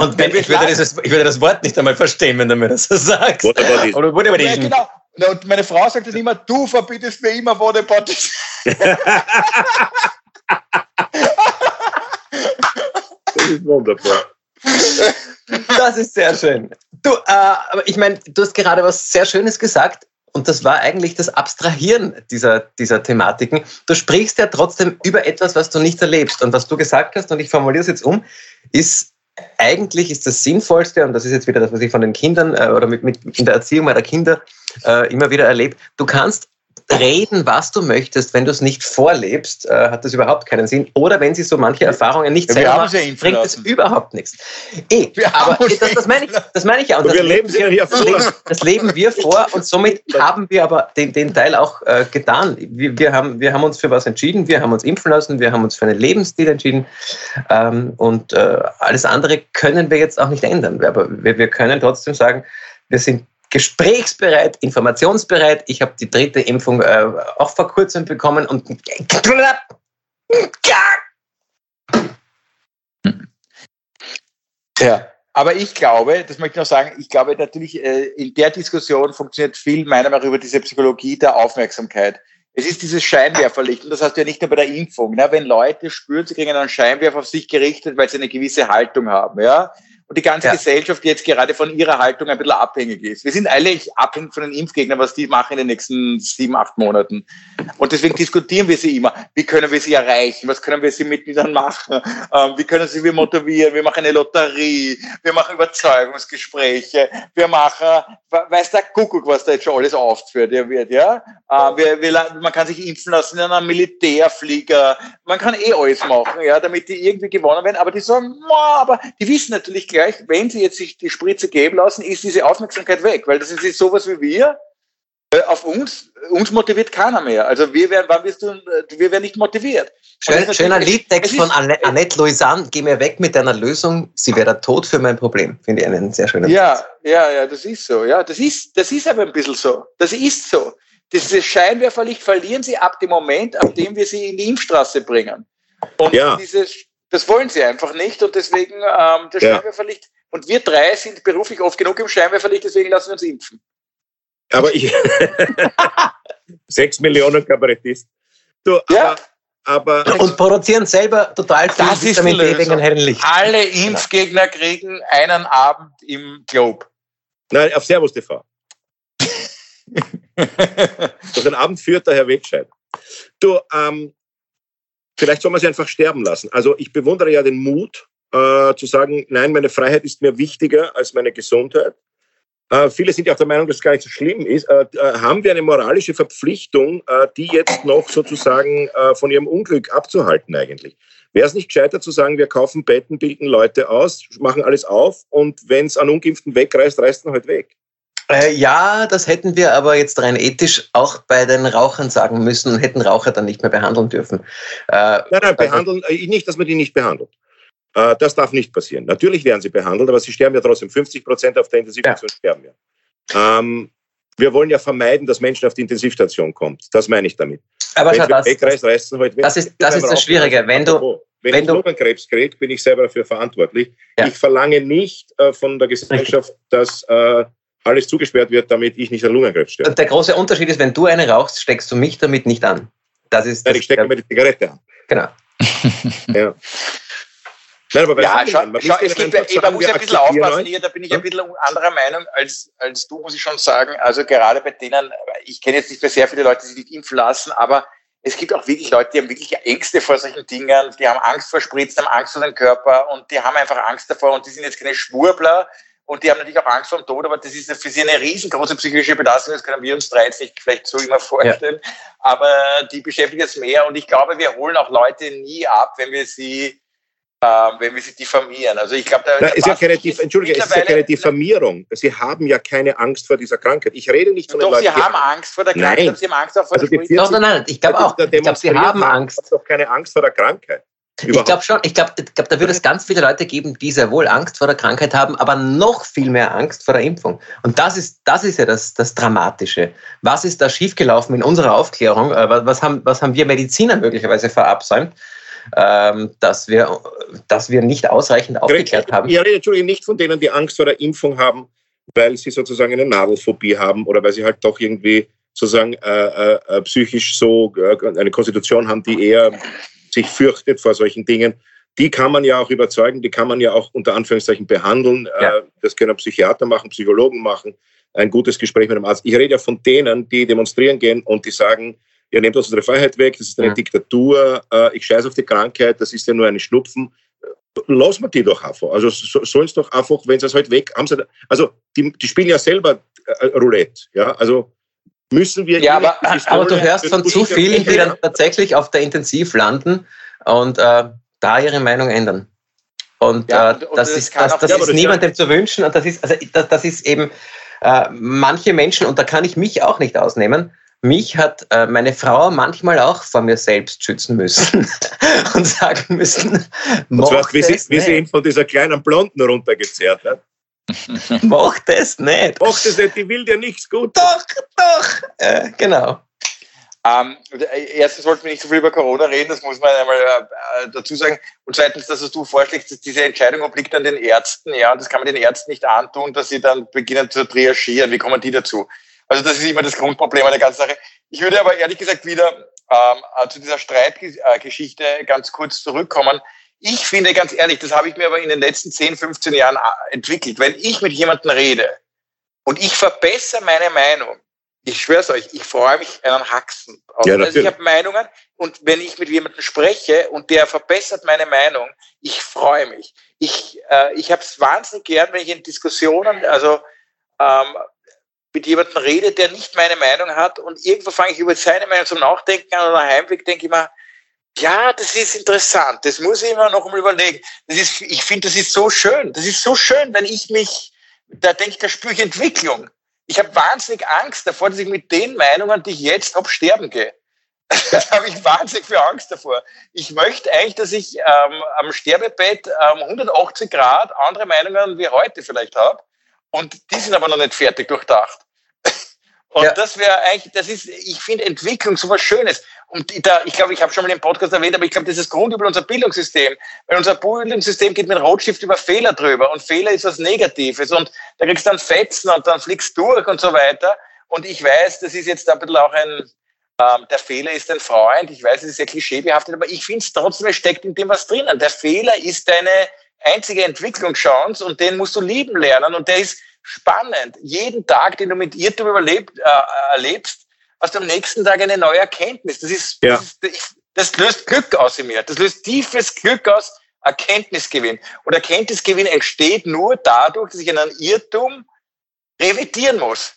Und wenn, ich, würde das, ich würde das Wort nicht einmal verstehen, wenn du mir das so sagst. Whataboutism. Oder Whataboutism. Ja, genau. Und meine Frau sagt dann immer, du verbietest mir immer Whataboutism. das ist wunderbar. Das ist sehr schön. Du, äh, aber ich meine, du hast gerade was sehr Schönes gesagt. Und das war eigentlich das Abstrahieren dieser, dieser Thematiken. Du sprichst ja trotzdem über etwas, was du nicht erlebst. Und was du gesagt hast, und ich formuliere es jetzt um, ist, eigentlich ist das Sinnvollste, und das ist jetzt wieder das, was ich von den Kindern äh, oder mit, mit in der Erziehung meiner Kinder äh, immer wieder erlebe, du kannst reden, was du möchtest, wenn du es nicht vorlebst, äh, hat das überhaupt keinen Sinn. Oder wenn sie so manche Erfahrungen nicht selber machen, bringt es überhaupt nichts. Eh, aber das, das, meine ich, das meine ich ja. Und das, wir leben wir, hier vor. Leben, das leben wir vor und somit haben wir aber den, den Teil auch äh, getan. Wir, wir, haben, wir haben uns für was entschieden, wir haben uns impfen lassen, wir haben uns für einen Lebensstil entschieden ähm, und äh, alles andere können wir jetzt auch nicht ändern. Aber wir, wir können trotzdem sagen, wir sind gesprächsbereit, informationsbereit. Ich habe die dritte Impfung äh, auch vor kurzem bekommen und ja. Aber ich glaube, das möchte ich noch sagen, ich glaube natürlich, äh, in der Diskussion funktioniert viel meiner Meinung nach über diese Psychologie der Aufmerksamkeit. Es ist dieses Scheinwerferlicht und das hast du ja nicht nur bei der Impfung. Ne? Wenn Leute spüren, sie kriegen einen Scheinwerfer auf sich gerichtet, weil sie eine gewisse Haltung haben, ja, und die ganze ja. Gesellschaft jetzt gerade von ihrer Haltung ein bisschen abhängig ist. Wir sind alle abhängig von den Impfgegnern, was die machen in den nächsten sieben, acht Monaten. Und deswegen diskutieren wir sie immer. Wie können wir sie erreichen? Was können wir sie mit ihnen machen? Ähm, wie können sie wir motivieren? Wir machen eine Lotterie. Wir machen Überzeugungsgespräche. Wir machen, weiß der Kuckuck, was da jetzt schon alles aufgeführt wird, ja? Äh, wir, wir, man kann sich impfen lassen in einem Militärflieger. Man kann eh alles machen, ja, damit die irgendwie gewonnen werden. Aber die sagen, aber die wissen natürlich gleich, wenn sie jetzt sich die Spritze geben lassen, ist diese Aufmerksamkeit weg, weil das ist sowas wie wir. Äh, auf uns, uns motiviert keiner mehr. Also wir werden, wann wirst du, äh, wir werden nicht motiviert. Schön, schöner Liedtext von Annette Louisanne, geh mir weg mit deiner Lösung, sie wäre Tod für mein Problem. Finde ich einen sehr schönen Ja, Text. ja, ja, das ist so. Ja, das ist, das ist aber ein bisschen so. Das ist so. Dieses Scheinwerferlicht verlieren sie ab dem Moment, ab dem wir sie in die Impfstraße bringen. Und ja. dieses das wollen sie einfach nicht und deswegen ähm, das ja. Scheinwerferlicht. Und wir drei sind beruflich oft genug im Scheinwerferlicht, deswegen lassen wir uns impfen. Aber ich. <laughs> Sechs Millionen Kabarettisten. Du, ja. aber, aber, und produzieren selber total viel das Vitamin D wegen hellen Licht. Alle Impfgegner kriegen einen Abend im Globe. Nein, auf Servus TV. <laughs> Durch den Abend führt der Herr Wegscheid. Du, ähm, vielleicht soll man sie einfach sterben lassen. Also ich bewundere ja den Mut, äh, zu sagen, nein, meine Freiheit ist mir wichtiger als meine Gesundheit. Äh, viele sind ja auch der Meinung, dass es gar nicht so schlimm ist. Äh, äh haben wir eine moralische Verpflichtung, äh, die jetzt noch sozusagen äh, von ihrem Unglück abzuhalten eigentlich? Wäre es nicht gescheiter zu sagen, wir kaufen Betten, bilden Leute aus, machen alles auf und wenn es an Ungeimpften wegreißt, reißt man halt weg? Äh, ja, das hätten wir aber jetzt rein ethisch auch bei den Rauchern sagen müssen und hätten Raucher dann nicht mehr behandeln dürfen. Äh, nein, nein, also behandeln, äh, nicht, dass man die nicht behandelt. Äh, das darf nicht passieren. Natürlich werden sie behandelt, aber sie sterben ja trotzdem. 50 Prozent auf der Intensivstation ja. sterben ja. Ähm, wir wollen ja vermeiden, dass Menschen auf die Intensivstation kommen. Das meine ich damit. Aber schau, das, wegreißt, reißt halt weg. das ist das, ist das Schwierige. Wenn du, wenn, wenn ich Lungenkrebs kriege, bin ich selber dafür verantwortlich. Ja. Ich verlange nicht äh, von der Gesellschaft, dass äh, alles zugesperrt wird, damit ich nicht an Lungenkrebs sterbe. Und der große Unterschied ist, wenn du eine rauchst, steckst du mich damit nicht an. Das ist Nein, ich stecke mir die Zigarette an. Genau. <laughs> ja. Nein, aber ja, schau, schau, es gibt, sagen, man muss ja ein bisschen aufpassen hier, da bin ich ein bisschen anderer Meinung als, als du, muss ich schon sagen. Also gerade bei denen, ich kenne jetzt nicht mehr sehr viele Leute, die sich nicht impfen lassen, aber es gibt auch wirklich Leute, die haben wirklich Ängste vor solchen Dingen, die haben Angst vor Spritzen, haben Angst vor dem Körper und die haben einfach Angst davor und die sind jetzt keine Schwurbler, und die haben natürlich auch Angst vor dem Tod, aber das ist für sie eine riesengroße psychische Belastung. Das können wir uns drei jetzt nicht vielleicht so immer vorstellen. Ja. Aber die beschäftigt jetzt mehr. Und ich glaube, wir holen auch Leute nie ab, wenn wir sie, äh, wenn wir sie diffamieren. Also ich glaube, da, da ist ja keine, ist, Entschuldige, es ist ja keine Diffamierung. Sie haben ja keine Angst vor dieser Krankheit. Ich rede nicht von den Doch, Leuten. Sie haben Angst vor der Krankheit. Nein. Sie haben Angst auch vor also der Krankheit. Nein, nein, ich glaube auch. Ich glaube, Sie haben Angst. Sie haben doch keine Angst vor der Krankheit. Überhaupt. Ich glaube schon, ich glaube, glaub, da würde es ganz viele Leute geben, die sehr wohl Angst vor der Krankheit haben, aber noch viel mehr Angst vor der Impfung. Und das ist, das ist ja das, das Dramatische. Was ist da schiefgelaufen in unserer Aufklärung? Äh, was haben, was haben wir Mediziner möglicherweise verabsäumt? Ähm, dass, wir, dass wir nicht ausreichend aufgeklärt haben. Ich rede Entschuldigung nicht von denen, die Angst vor der Impfung haben, weil sie sozusagen eine Nadelphobie haben oder weil sie halt doch irgendwie sozusagen äh, äh, äh psychisch so äh, eine Konstitution haben, die eher sich fürchtet vor solchen Dingen, die kann man ja auch überzeugen, die kann man ja auch unter Anführungszeichen behandeln. Ja. Äh, das können Psychiater machen, Psychologen machen, ein gutes Gespräch mit einem Arzt. Ich rede ja von denen, die demonstrieren gehen und die sagen, ihr nehmt uns unsere Freiheit weg, das ist eine ja. Diktatur, äh, ich scheiße auf die Krankheit, das ist ja nur eine Schnupfen. Lass wir die doch einfach. Also sollen es doch einfach, wenn sie es halt weg haben, sie, also die, die spielen ja selber äh, Roulette. Ja, also müssen wir. Ja, aber, <laughs> aber du hörst von zu vielen, die dann tatsächlich auf der Intensiv landen und äh, da ihre Meinung ändern. Und, ja, äh, das, das, ist, das, das ist niemandem zu wünschen. Und das ist, also, das, das ist eben äh, manche Menschen, und da kann ich mich auch nicht ausnehmen, mich hat äh, meine Frau manchmal auch vor mir selbst schützen müssen <laughs> und sagen müssen, und zwar, wie, sie, wie sie ihn von dieser kleinen Blonden runtergezerrt hat. <laughs> Mach das nicht. Mach das nicht, die will dir nichts gut. Doch, doch. Äh, genau. Ähm, erstens wollten wir nicht so viel über Corona reden, das muss man einmal äh, dazu sagen. Und zweitens, dass du vorschlägst, diese Entscheidung obliegt an den Ärzten, ja, und das kann man den Ärzten nicht antun, dass sie dann beginnen zu triagieren. Wie kommen die dazu? Also das ist immer das Grundproblem an der ganzen Sache. Ich würde aber ehrlich gesagt wieder ähm, äh, zu dieser Streitgeschichte ganz kurz zurückkommen. Ich finde ganz ehrlich, das habe ich mir aber in den letzten 10, 15 Jahren äh, entwickelt. Wenn ich mit jemandem rede und ich verbessere meine Meinung, ich schwöre euch, ich freue mich einen Haxen. Ja, also ich habe Meinungen und wenn ich mit jemandem spreche und der verbessert meine Meinung, ich freue mich. Ich, äh, ich habe es wahnsinnig gern, wenn ich in Diskussionen, also ähm, mit jemandem rede, der nicht meine Meinung hat und irgendwo fange ich über seine Meinung zum Nachdenken an oder Heimweg denke ich mir, ja, das ist interessant, das muss ich immer noch mal überlegen. Das ist, ich finde, das ist so schön, das ist so schön, wenn ich mich, da denke ich, da spüre ich Entwicklung. Ich habe wahnsinnig Angst davor, dass ich mit den Meinungen, die ich jetzt habe, sterben gehe. <laughs> da habe ich wahnsinnig viel Angst davor. Ich möchte eigentlich, dass ich ähm, am Sterbebett ähm, 180 Grad andere Meinungen wie heute vielleicht habe. Und die sind aber noch nicht fertig durchdacht. <laughs> Und ja. das wäre eigentlich, das ist, ich finde Entwicklung so was Schönes. Und da, ich glaube, ich habe schon mal im Podcast erwähnt, aber ich glaube, das ist Grundübel unser Bildungssystem. Weil unser Bildungssystem geht mit Rotstift über Fehler drüber und Fehler ist was Negatives und da kriegst du dann Fetzen und dann fliegst du durch und so weiter. Und ich weiß, das ist jetzt ein bisschen auch ein, ähm, der Fehler ist ein Freund. Ich weiß, es ist sehr klischeebehaftet, aber ich finde es trotzdem, es steckt in dem was drinnen. Der Fehler ist deine einzige Entwicklungschance und den musst du lieben lernen und der ist spannend. Jeden Tag, den du mit Irrtum überlebt, äh, erlebst, hast du am nächsten Tag eine neue Erkenntnis. Das ist, ja. das, ist, das löst Glück aus in mir. Das löst tiefes Glück aus, Erkenntnisgewinn. Und Erkenntnisgewinn entsteht nur dadurch, dass ich einen Irrtum revidieren muss.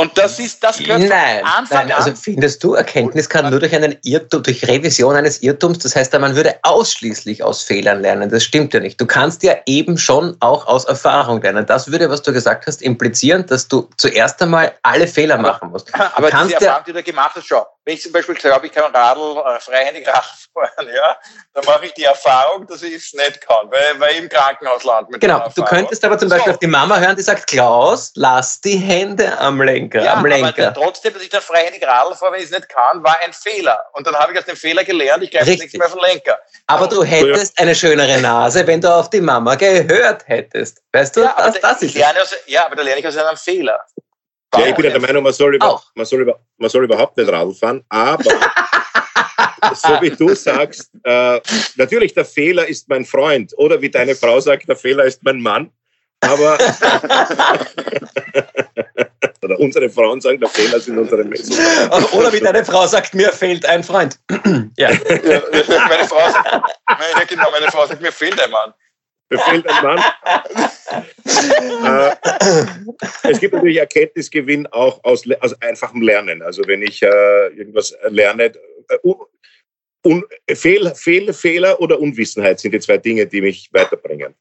Und das ist, das gehört nein, Anfang nein, also findest du, Erkenntnis kann nur durch einen Irrtum, durch Revision eines Irrtums, das heißt, man würde ausschließlich aus Fehlern lernen. Das stimmt ja nicht. Du kannst ja eben schon auch aus Erfahrung lernen. Das würde, was du gesagt hast, implizieren, dass du zuerst einmal alle Fehler machen musst. Du aber diese Erfahrung, die du gemacht hast, schon. Wenn ich zum Beispiel glaube, ich kann Radl, äh, freihändig Radl fahren, ja, dann mache ich die Erfahrung, dass ich es nicht kann, weil, weil ich im Krankenhaus lande. genau, du könntest aber zum Beispiel so. auf die Mama hören, die sagt, Klaus, lass die Hände am Lenker. Ja, am Lenker. aber trotzdem, dass ich dann freihändig Radl fahre, wenn ich es nicht kann, war ein Fehler. Und dann habe ich aus dem Fehler gelernt, ich greife nichts mehr auf den Lenker. Aber du hättest eine schönere Nase, wenn du auf die Mama gehört hättest. Weißt du, ja, das, das ist aus, Ja, aber da lerne ich aus einem Fehler. Ja, ich bin ja der Meinung, man soll, über, man, soll über, man soll überhaupt nicht Radl fahren, aber <laughs> so wie du sagst, äh, natürlich der Fehler ist mein Freund oder wie deine Frau sagt, der Fehler ist mein Mann, aber <laughs> oder unsere Frauen sagen, der Fehler sind unsere Menschen. <laughs> Oder wie deine Frau sagt, mir fehlt ein Freund. <clears throat> ja. ja. meine, Frau sagt, meine, genau, meine Frau sagt, mir fehlt ein Mann. Mir fehlt ein Mann. äh, es gibt natürlich Erkenntnisgewinn auch aus, aus einfachem Lernen. Also wenn ich äh, irgendwas lerne, äh, un, Fehl, Fehl, Fehler oder Unwissenheit sind die zwei Dinge, die mich weiterbringen.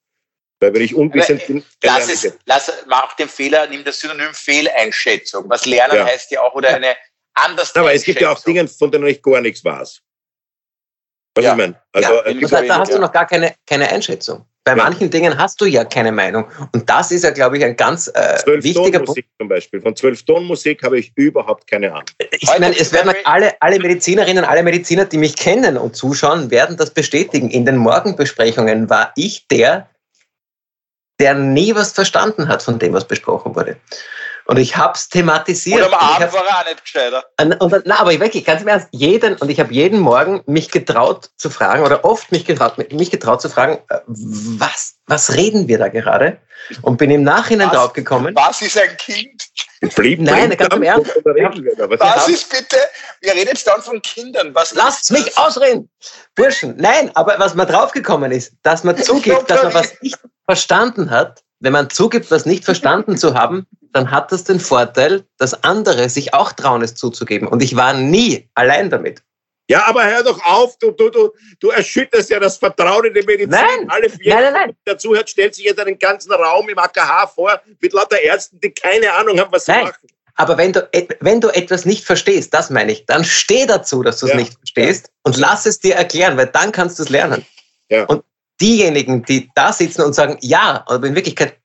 Weil wenn ich unwissend bin, lass es, lass, mach den Fehler, nimm das Synonym Fehleinschätzung. Was lernen ja. heißt ja auch, oder eine anders. Aber es gibt ja auch Dinge, von denen ich gar nichts weiß. Was ja. ich meine? Also, ja, äh, da, da hast du noch gar keine, keine Einschätzung. Bei ja. manchen Dingen hast du ja keine Meinung. Und das ist ja, glaube ich, ein ganz äh, wichtiger Punkt. zum Beispiel. Von zwölf Tonnen Musik habe ich überhaupt keine Ahnung. Ich meine, es werden alle, alle Medizinerinnen, alle Mediziner, die mich kennen und zuschauen, werden das bestätigen. In den Morgenbesprechungen war ich der, der nie was verstanden hat von dem, was besprochen wurde. Und ich habe es thematisiert. Und am Abend war er auch nicht gescheiter. Und, und, na, aber wirklich, ganz im Ernst, jeden, und ich habe jeden Morgen mich getraut zu fragen, oder oft mich getraut, mich getraut zu fragen, äh, was, was reden wir da gerade? Und bin im Nachhinein drauf gekommen. Was ist ein Kind? Blieb, Nein, ganz im Ernst. Was ist bitte? Wir reden jetzt dann von Kindern. Was Lasst mich ausreden! Burschen, nein, aber was man draufgekommen ist, dass man zugibt, dass man was nicht verstanden hat, wenn man zugibt, was nicht verstanden zu haben, dann hat das den Vorteil, dass andere sich auch trauen, es zuzugeben. Und ich war nie allein damit. Ja, aber hör doch auf, du, du, du, du erschütterst ja das Vertrauen in die Medizin. Nein, Alle vier, nein, nein, nein. dazu hört, stellt sich jetzt einen ganzen Raum im AKH vor mit lauter Ärzten, die keine Ahnung haben, was sie nein. machen. Aber wenn du, wenn du etwas nicht verstehst, das meine ich, dann steh dazu, dass du es ja. nicht verstehst und lass es dir erklären, weil dann kannst du es lernen. Ja. Und diejenigen, die da sitzen und sagen, ja, aber in Wirklichkeit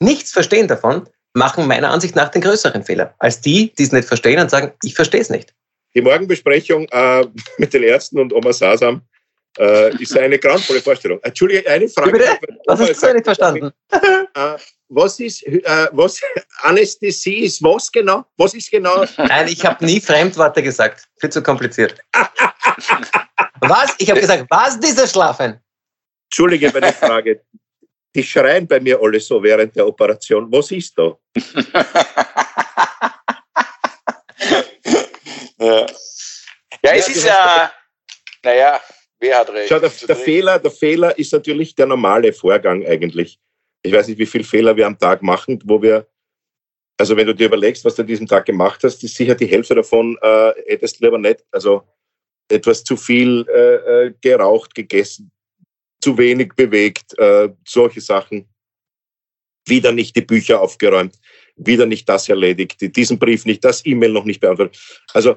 nichts verstehen davon, machen meiner Ansicht nach den größeren Fehler, als die, die es nicht verstehen und sagen, ich verstehe es nicht. Die Morgenbesprechung äh, mit den Ärzten und Oma Sasam äh, ist eine grauenvolle Vorstellung. Entschuldige, eine Frage. Bitte? Was hast du nicht verstanden? <laughs> Äh, was ist, äh, was, Anästhesie ist was genau? Was ist genau? Nein, ich habe nie Fremdworte gesagt. Viel zu kompliziert. <laughs> was? Ich habe gesagt, was dieser Schlafen? Entschuldige meine Frage. Die schreien bei mir alle so während der Operation. Was ist da? <laughs> ja. ja, es ist ja, naja, wer hat recht? Schau, der, der Fehler, der Fehler ist natürlich der normale Vorgang eigentlich. Ich weiß nicht, wie viele Fehler wir am Tag machen, wo wir, also wenn du dir überlegst, was du an diesem Tag gemacht hast, ist sicher die Hälfte davon äh, hättest du lieber nicht, also etwas zu viel äh, äh geraucht, gegessen, zu wenig bewegt, äh, solche Sachen. Wieder nicht die Bücher aufgeräumt, wieder nicht das erledigt, diesen Brief nicht, das E-Mail noch nicht beantwortet. Also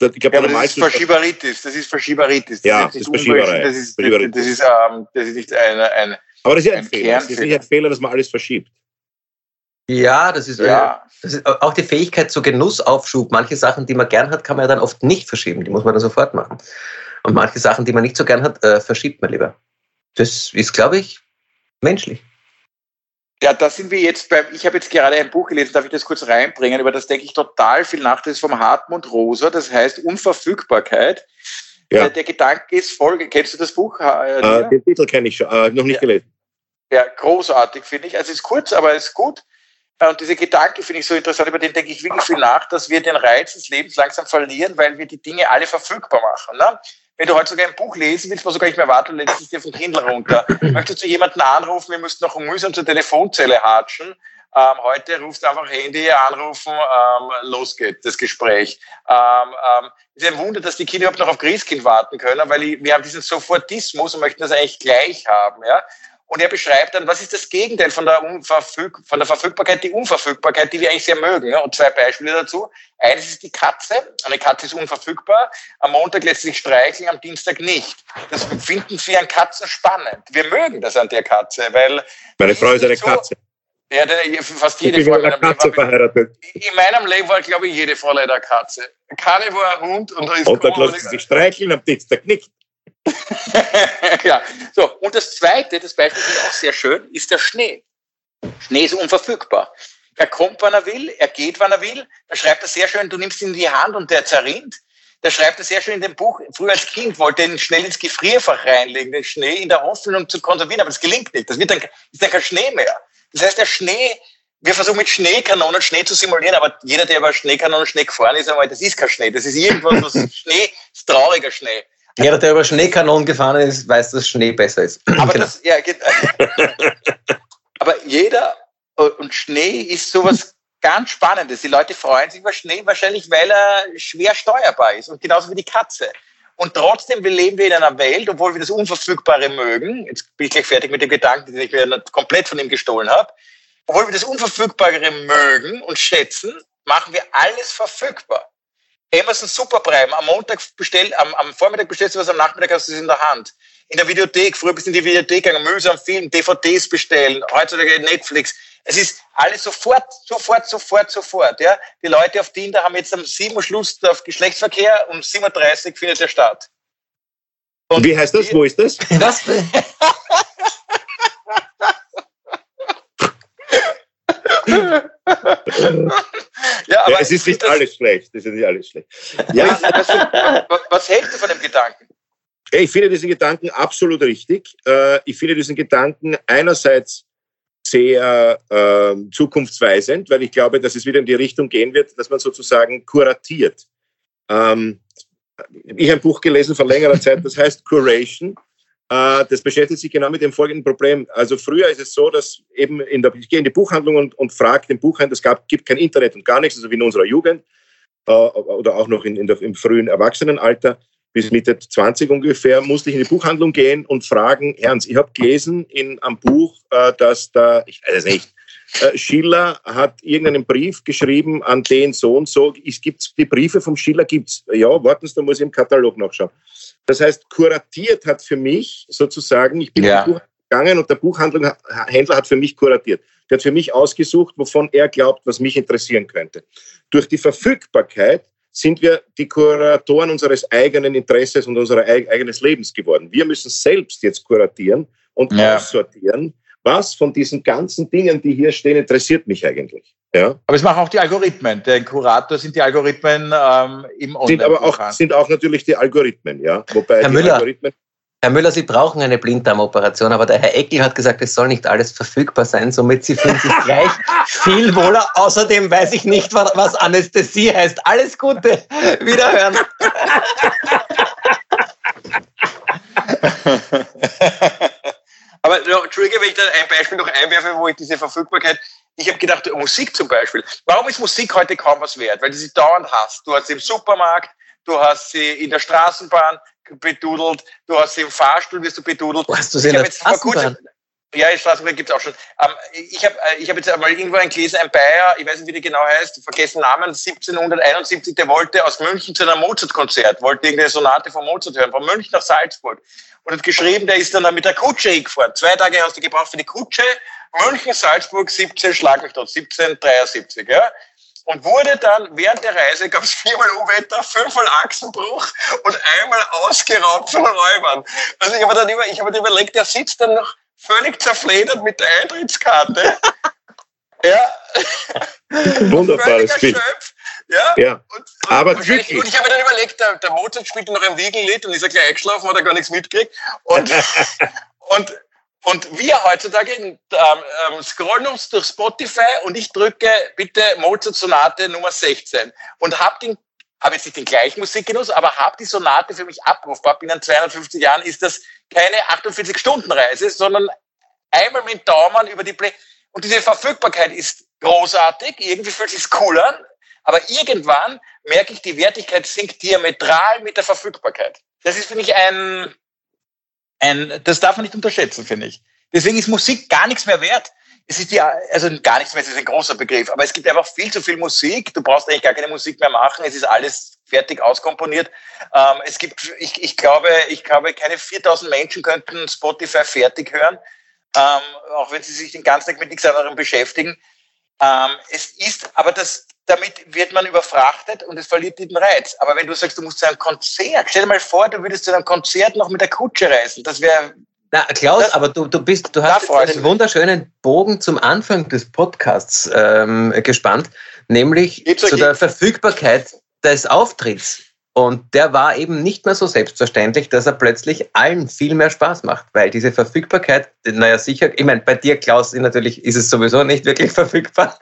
ich glaub, ja, aber das ist Verschieberitis. Das ist Verschieberitis. Das ja, ist das ist Verschieberei. Das ist, das, das, ist, ähm, das ist nicht eine, ein. Aber das ist ja ein, ein Fehler. Das ist nicht ein Fehler, dass man alles verschiebt. Ja, das ist, ja. Äh, das ist auch die Fähigkeit zu Genussaufschub. Manche Sachen, die man gern hat, kann man ja dann oft nicht verschieben. Die muss man dann sofort machen. Und manche Sachen, die man nicht so gern hat, äh, verschiebt man lieber. Das ist, glaube ich, menschlich. Ja, da sind wir jetzt beim, ich habe jetzt gerade ein Buch gelesen, darf ich das kurz reinbringen, über das denke ich total viel nach, das ist vom Hartmut Rosa, das heißt Unverfügbarkeit. Ja. Der, der Gedanke ist folgend, kennst du das Buch? Äh, den Titel kenne ich schon, äh, noch nicht ja. gelesen. Ja, großartig finde ich. Also es ist kurz, aber es ist gut. Und dieser Gedanke finde ich so interessant, über den denke ich wirklich viel nach, dass wir den Reiz des Lebens langsam verlieren, weil wir die Dinge alle verfügbar machen. Ne? Wenn du heutzutage ein Buch lesen willst, musst du gar nicht mehr warten und lädst es dir vom Kindle runter. <clears throat> Möchtest du jemanden anrufen, wir müssten noch mühsam zur Telefonzelle hatschen. Ähm, heute rufst du einfach Handy, anrufen, ähm, los geht das Gespräch. Ähm, ähm, ist ein Wunder, dass die Kinder überhaupt noch auf Christkind warten können, weil wir haben diesen Sofortismus und möchten das eigentlich gleich haben. Ja? Und er beschreibt dann, was ist das Gegenteil von der, Unverfüg von der Verfügbarkeit, die Unverfügbarkeit, die wir eigentlich sehr mögen. Und zwei Beispiele dazu. Eines ist die Katze. Eine Katze ist unverfügbar. Am Montag lässt sich streicheln, am Dienstag nicht. Das finden wir an Katzen spannend. Wir mögen das an der Katze, weil... Meine Frau ist eine so, Katze. Ja, fast jede Frau in meinem Katze Leben. Verheiratet. In meinem Leben war, glaube ich, jede Frau leider Katze. Keine war ein Hund und da ist Montag lässt sie sich streicheln, am Dienstag nicht. <laughs> ja, so. Und das zweite, das Beispiel ich auch sehr schön, ist der Schnee. Schnee ist unverfügbar. Er kommt, wann er will, er geht, wann er will. Da schreibt er sehr schön, du nimmst ihn in die Hand und der zerrinnt. Da schreibt er sehr schön in dem Buch, früher als Kind wollte er ihn schnell ins Gefrierfach reinlegen, den Schnee in der Hoffnung zu konservieren, aber das gelingt nicht. Das wird dann, ist dann kein Schnee mehr. Das heißt, der Schnee, wir versuchen mit Schneekanonen Schnee zu simulieren, aber jeder, der über Schneekanonen Schnee gefahren ist, einmal, das ist kein Schnee. Das ist irgendwas, was <laughs> Schnee, ist trauriger Schnee. Jeder, der über Schneekanonen gefahren ist, weiß, dass Schnee besser ist. <clears throat> Aber, genau. das, ja, <laughs> aber jeder und Schnee ist sowas ganz Spannendes. Die Leute freuen sich über Schnee wahrscheinlich, weil er schwer steuerbar ist und genauso wie die Katze. Und trotzdem leben wir in einer Welt, obwohl wir das Unverfügbare mögen. Jetzt bin ich gleich fertig mit dem Gedanken, den ich mir komplett von ihm gestohlen habe. Obwohl wir das Unverfügbare mögen und schätzen, machen wir alles verfügbar. Amazon Superprime, am Montag bestellt, am, am Vormittag bestellst du was, am Nachmittag hast du es in der Hand. In der Videothek, früher bist du in die Videothek gegangen, mühsam Film, DVDs bestellen, heutzutage Netflix. Es ist alles sofort, sofort, sofort, sofort. Ja? Die Leute auf Tinder haben jetzt am 7 Uhr Schluss auf Geschlechtsverkehr, um 7.30 Uhr findet er statt. Und Wie heißt das? Wo ist das? <laughs> <laughs> das <laughs> ja, aber es ist nicht das, alles schlecht. Es ist nicht alles schlecht. Ja. was, was hältst du von dem Gedanken? Ich finde diesen Gedanken absolut richtig. Äh, ich finde diesen Gedanken einerseits sehr äh, zukunftsweisend, weil ich glaube, dass es wieder in die Richtung gehen wird, dass man sozusagen kuratiert. Ähm, ich habe ein Buch gelesen vor längerer Zeit, das heißt Curation. Äh, das beschäftigt sich genau mit dem folgenden Problem. Also früher ist es so, dass eben in der, ich gehe in die Buchhandlung und, und frage den Buchhändler, es gab, gibt kein Internet und gar nichts, also wie in unserer Jugend äh, oder auch noch in, in der, im frühen Erwachsenenalter, bis Mitte 20 ungefähr, musste ich in die Buchhandlung gehen und fragen, Ernst, ich habe gelesen in einem Buch, äh, dass da, ich weiß es nicht, Schiller hat irgendeinen Brief geschrieben an den so und so. Es gibt die Briefe vom Schiller gibt's. Ja, warten Sie, da muss ich im Katalog nachschauen. Das heißt, kuratiert hat für mich sozusagen, ich bin ja. Gegangen und der Buchhändler hat für mich kuratiert. Der hat für mich ausgesucht, wovon er glaubt, was mich interessieren könnte. Durch die Verfügbarkeit sind wir die Kuratoren unseres eigenen Interesses und unseres eigenes Lebens geworden. Wir müssen selbst jetzt kuratieren und ja. aussortieren, was von diesen ganzen Dingen, die hier stehen, interessiert mich eigentlich. Ja? Aber es machen auch die Algorithmen. Der Kurator sind die Algorithmen ähm, im Online. Sind aber auch, sind auch natürlich die Algorithmen, ja. Wobei Herr die Müller, Algorithmen Herr Müller, Sie brauchen eine Blinddarmoperation, aber der Herr Eckel hat gesagt, es soll nicht alles verfügbar sein, somit Sie fühlen sich gleich <laughs> viel wohler. Außerdem weiß ich nicht, was Anästhesie heißt. Alles Gute, wiederhören. <laughs> aber Entschuldige, wenn ich da ein Beispiel noch einwerfe, wo ich diese Verfügbarkeit ich habe gedacht, Musik zum Beispiel. Warum ist Musik heute kaum was wert? Weil du sie dauernd hast. Du hast sie im Supermarkt, du hast sie in der Straßenbahn, bedudelt, du hast sie im Fahrstuhl, wirst du bedudelt. Hast du sie in der Straßenbahn? Ja, in Straßenbahn gibt es auch schon. Ähm, ich habe äh, ich hab jetzt einmal irgendwo ein gelesen, ein Bayer, ich weiß nicht, wie der genau heißt, vergessen Namen, 1771, der wollte aus München zu einem Mozart-Konzert, wollte irgendeine Sonate von Mozart hören, von München nach Salzburg. Und hat geschrieben, der ist dann mit der Kutsche hingefahren. Zwei Tage hast du gebraucht für die Kutsche. München, Salzburg, 17, schlag mich dort, 1773, ja und wurde dann während der Reise gab es viermal Unwetter, fünfmal Achsenbruch und einmal ausgeraubt von Räubern. Also ich habe dann immer, ich habe überlegt, der sitzt dann noch völlig zerfledert mit der Eintrittskarte. <laughs> ja. Wunderbares Bild. Ja, ja. Und, und, aber und, ich, und ich habe mir dann überlegt, der, der Mozart spielt noch ein Wiegenlied und ist ja gleich eingeschlafen, hat er gar nichts mitgekriegt. Und, <laughs> und und wir heutzutage ähm, ähm, scrollen uns durch Spotify und ich drücke bitte Mozart Sonate Nummer 16 und habe den habe jetzt nicht den gleichen Musikgenuss, aber habe die Sonate für mich abrufbar. Binnen 250 Jahren ist das keine 48-Stunden-Reise, sondern einmal mit Daumen über die Play. Und diese Verfügbarkeit ist großartig. Irgendwie fühlt sich cool an. Aber irgendwann merke ich, die Wertigkeit sinkt diametral mit der Verfügbarkeit. Das ist, finde ich, ein, ein, das darf man nicht unterschätzen, finde ich. Deswegen ist Musik gar nichts mehr wert. Es ist ja, also gar nichts mehr, es ist ein großer Begriff, aber es gibt einfach viel zu viel Musik. Du brauchst eigentlich gar keine Musik mehr machen. Es ist alles fertig auskomponiert. Ähm, es gibt, ich, ich glaube, ich glaube, keine 4000 Menschen könnten Spotify fertig hören, ähm, auch wenn sie sich den ganzen Tag mit nichts anderem beschäftigen. Ähm, es ist, aber das, damit wird man überfrachtet und es verliert den Reiz. Aber wenn du sagst, du musst zu einem Konzert, stell dir mal vor, du würdest zu einem Konzert noch mit der Kutsche reisen. Das wäre na, Klaus, das, aber du, du bist, du hast einen wunderschönen Bogen zum Anfang des Podcasts ähm, gespannt, nämlich zu der Verfügbarkeit des Auftritts. Und der war eben nicht mehr so selbstverständlich, dass er plötzlich allen viel mehr Spaß macht, weil diese Verfügbarkeit, naja sicher, ich meine, bei dir, Klaus, natürlich ist es sowieso nicht wirklich <laughs> verfügbar,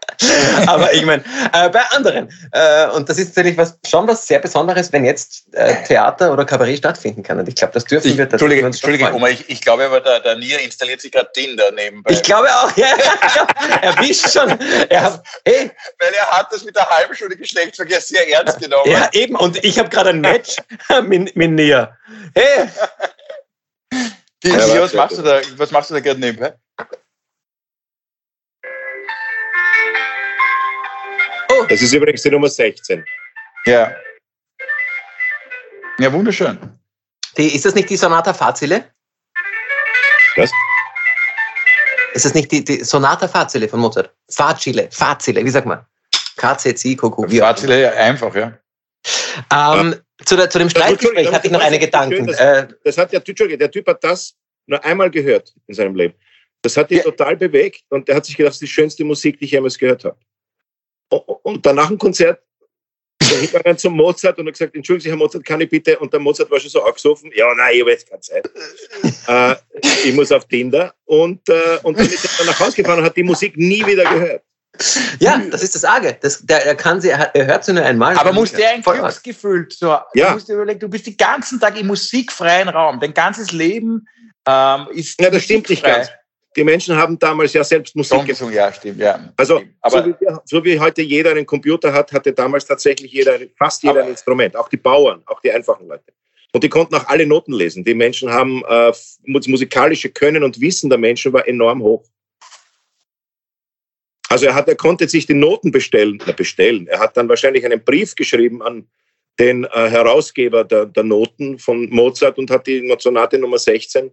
aber ich meine, äh, bei anderen. Äh, und das ist natürlich was, schon was sehr Besonderes, wenn jetzt äh, Theater oder Kabarett stattfinden kann. Und ich glaube, das dürfen ich, wir. Das Entschuldige, Entschuldige Oma, ich, ich glaube aber, der, der Nier installiert sich gerade Tinder nebenbei. Ich glaube auch, ja, er wischt schon. Er, hey. Weil er hat das mit der halben Stunde Geschlechtsverkehr sehr ernst genommen. Ja, eben, und ich habe gerade gerade ein Match <laughs> mit, mit Nia. Hey! Die, ja, was, machst du da, was machst du da gerade nebenbei? Oh. Das ist übrigens die Nummer 16. Ja. Ja, wunderschön. Die, ist das nicht die Sonata Fazile? Was? Ist das nicht die, die Sonata Fazile von Mozart? Facile, Fazile, wie sagt man? KCC, Koko. Fazile, ja, einfach, ja. Ähm, zu, der, zu, dem Streitgespräch hatte ich noch eine Gedanken. Das, äh, das hat der, der Typ hat das nur einmal gehört in seinem Leben. Das hat ihn ja. total bewegt und er hat sich gedacht, das ist die schönste Musik, die ich jemals gehört habe. Und danach im Konzert ist er hingegangen zum Mozart und hat gesagt, Entschuldigen Sie, Herr Mozart, kann ich bitte? Und der Mozart war schon so angesoffen, ja, nein, ich habe jetzt keine Zeit. äh, ich muss auf Tinder. Und, äh, und dann ist er nach Hause gefahren und hat die Musik nie wieder gehört. Ja, das ist das Arge. Das, der, er, kann sie, er hört sie nur einmal. Aber muss der ein Glücksgefühl so. Ja. Du musst dir überlegen, du bist den ganzen Tag im musikfreien Raum. Dein ganzes Leben ähm, ist. Ja, das stimmt nicht ganz. Die Menschen haben damals ja selbst Musik gesungen. Ja, stimmt, ja. Also, aber so, wie, so wie heute jeder einen Computer hat, hatte damals tatsächlich jeder, fast jeder ein Instrument. Auch die Bauern, auch die einfachen Leute. Und die konnten auch alle Noten lesen. Die Menschen haben äh, musikalische Können und Wissen der Menschen war enorm hoch. Also er, hat, er konnte sich die Noten bestellen, bestellen. Er hat dann wahrscheinlich einen Brief geschrieben an, den äh, Herausgeber der, der Noten von Mozart und hat die Sonate Nummer 16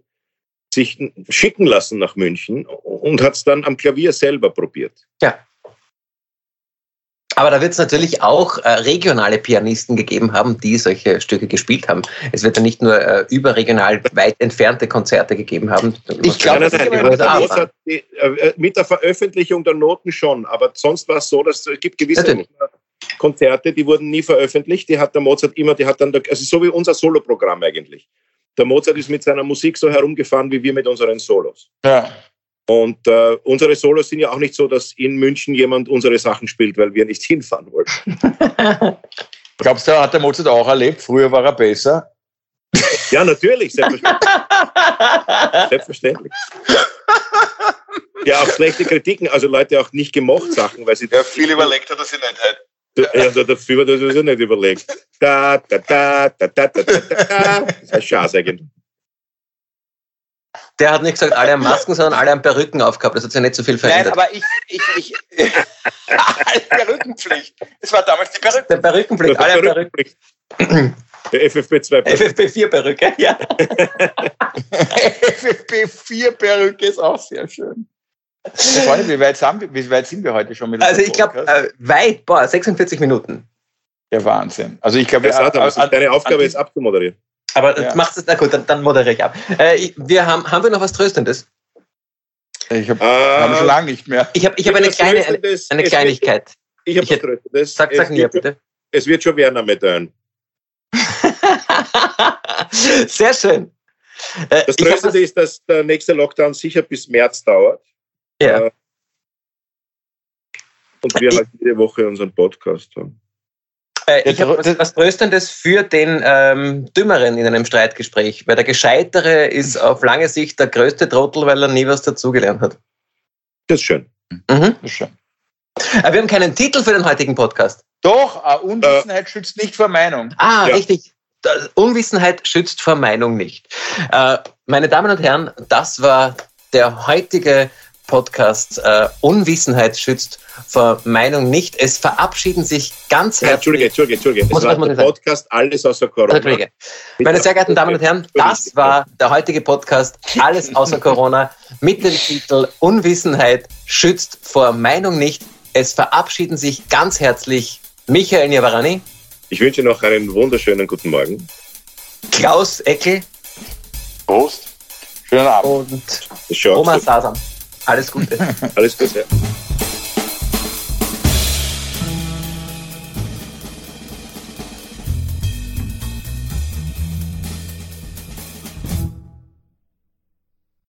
sich schicken lassen nach München und hat es dann am Klavier selber probiert. Ja. Aber da wird es natürlich auch äh, regionale Pianisten gegeben haben, die solche Stücke gespielt haben. Es wird ja nicht nur äh, überregional weit entfernte Konzerte gegeben haben. Ich glaube, äh, äh, mit der Veröffentlichung der Noten schon, aber sonst war es so, dass es gibt gewisse natürlich. Konzerte, die wurden nie veröffentlicht. Die hat der Mozart immer, die hat dann, also so wie unser Soloprogramm eigentlich. Der Mozart ist mit seiner Musik so herumgefahren wie wir mit unseren Solos. Ja. Und äh, unsere Solos sind ja auch nicht so, dass in München jemand unsere Sachen spielt, weil wir nicht <laughs> hinfahren wollten. Glaubst du, hat der Mozart auch erlebt? Früher war er besser. Ja, natürlich, selbstverständlich. <laughs> selbstverständlich. Ja, auch schlechte Kritiken, also Leute auch nicht gemocht Sachen, weil sie. Ja, viel überlegt hat er sich nicht. Halt. Ja, dafür hat er sich nicht überlegt. Da, da, da, da, da, da, da, da. Das ist ein Schatz eigentlich. Der hat nicht gesagt, alle haben Masken, sondern alle haben Perücken aufgehabt. Das hat sich nicht so viel verändert. Nein, aber ich, ich, ich, <laughs> Perückenpflicht. Das war damals die Perücke. Der Perückenpflicht, alle haben Perücken. Der FFP2 Perücke. FFP4 Perücke, ja. <laughs> FFP4 Perücke ist auch sehr schön. Freunde, wie weit, wir, wie weit sind wir heute schon mit Also ich glaube, äh, weit, boah, 46 Minuten. Der Wahnsinn. Also ich glaube, ist deine Aufgabe jetzt abzumoderieren. Aber ja. machst es, na gut, dann, dann moderiere ich ab. Äh, wir haben, haben wir noch was Tröstendes? Ich habe äh, schon lange nicht mehr. Ich habe ich hab eine, kleine, eine, eine Kleinigkeit. ich habe was Tröstendes. Sag, sag mir bitte. Es wird schon Werner mit ein. <laughs> Sehr schön. Äh, das Tröstende ist, dass der nächste Lockdown sicher bis März dauert. Ja. Äh, und wir halt jede Woche unseren Podcast haben. Äh, ich habe was, was, Tröstendes für den ähm, Dümmeren in einem Streitgespräch, weil der Gescheitere ist auf lange Sicht der größte Trottel, weil er nie was dazugelernt hat. Das ist schön. Mhm. Das ist schön. Aber äh, wir haben keinen Titel für den heutigen Podcast. Doch, uh, Unwissenheit äh, schützt nicht vor Meinung. Ah, ja. richtig. Unwissenheit schützt vor Meinung nicht. Äh, meine Damen und Herren, das war der heutige Podcast äh, Unwissenheit schützt vor Meinung nicht. Es verabschieden sich ganz herzlich. Entschuldige, Entschuldige, Entschuldige. Muss, das war der Podcast Alles außer Corona. Entschuldige. Meine sehr geehrten Damen und Herren, das war der heutige Podcast Alles außer Corona mit dem Titel Unwissenheit schützt vor Meinung nicht. Es verabschieden sich ganz herzlich Michael Niavarani. Ich wünsche noch einen wunderschönen guten Morgen. Klaus Eckel. Prost. Schönen Abend. Und Oma Sasam. Alles Gute. Alles Gute.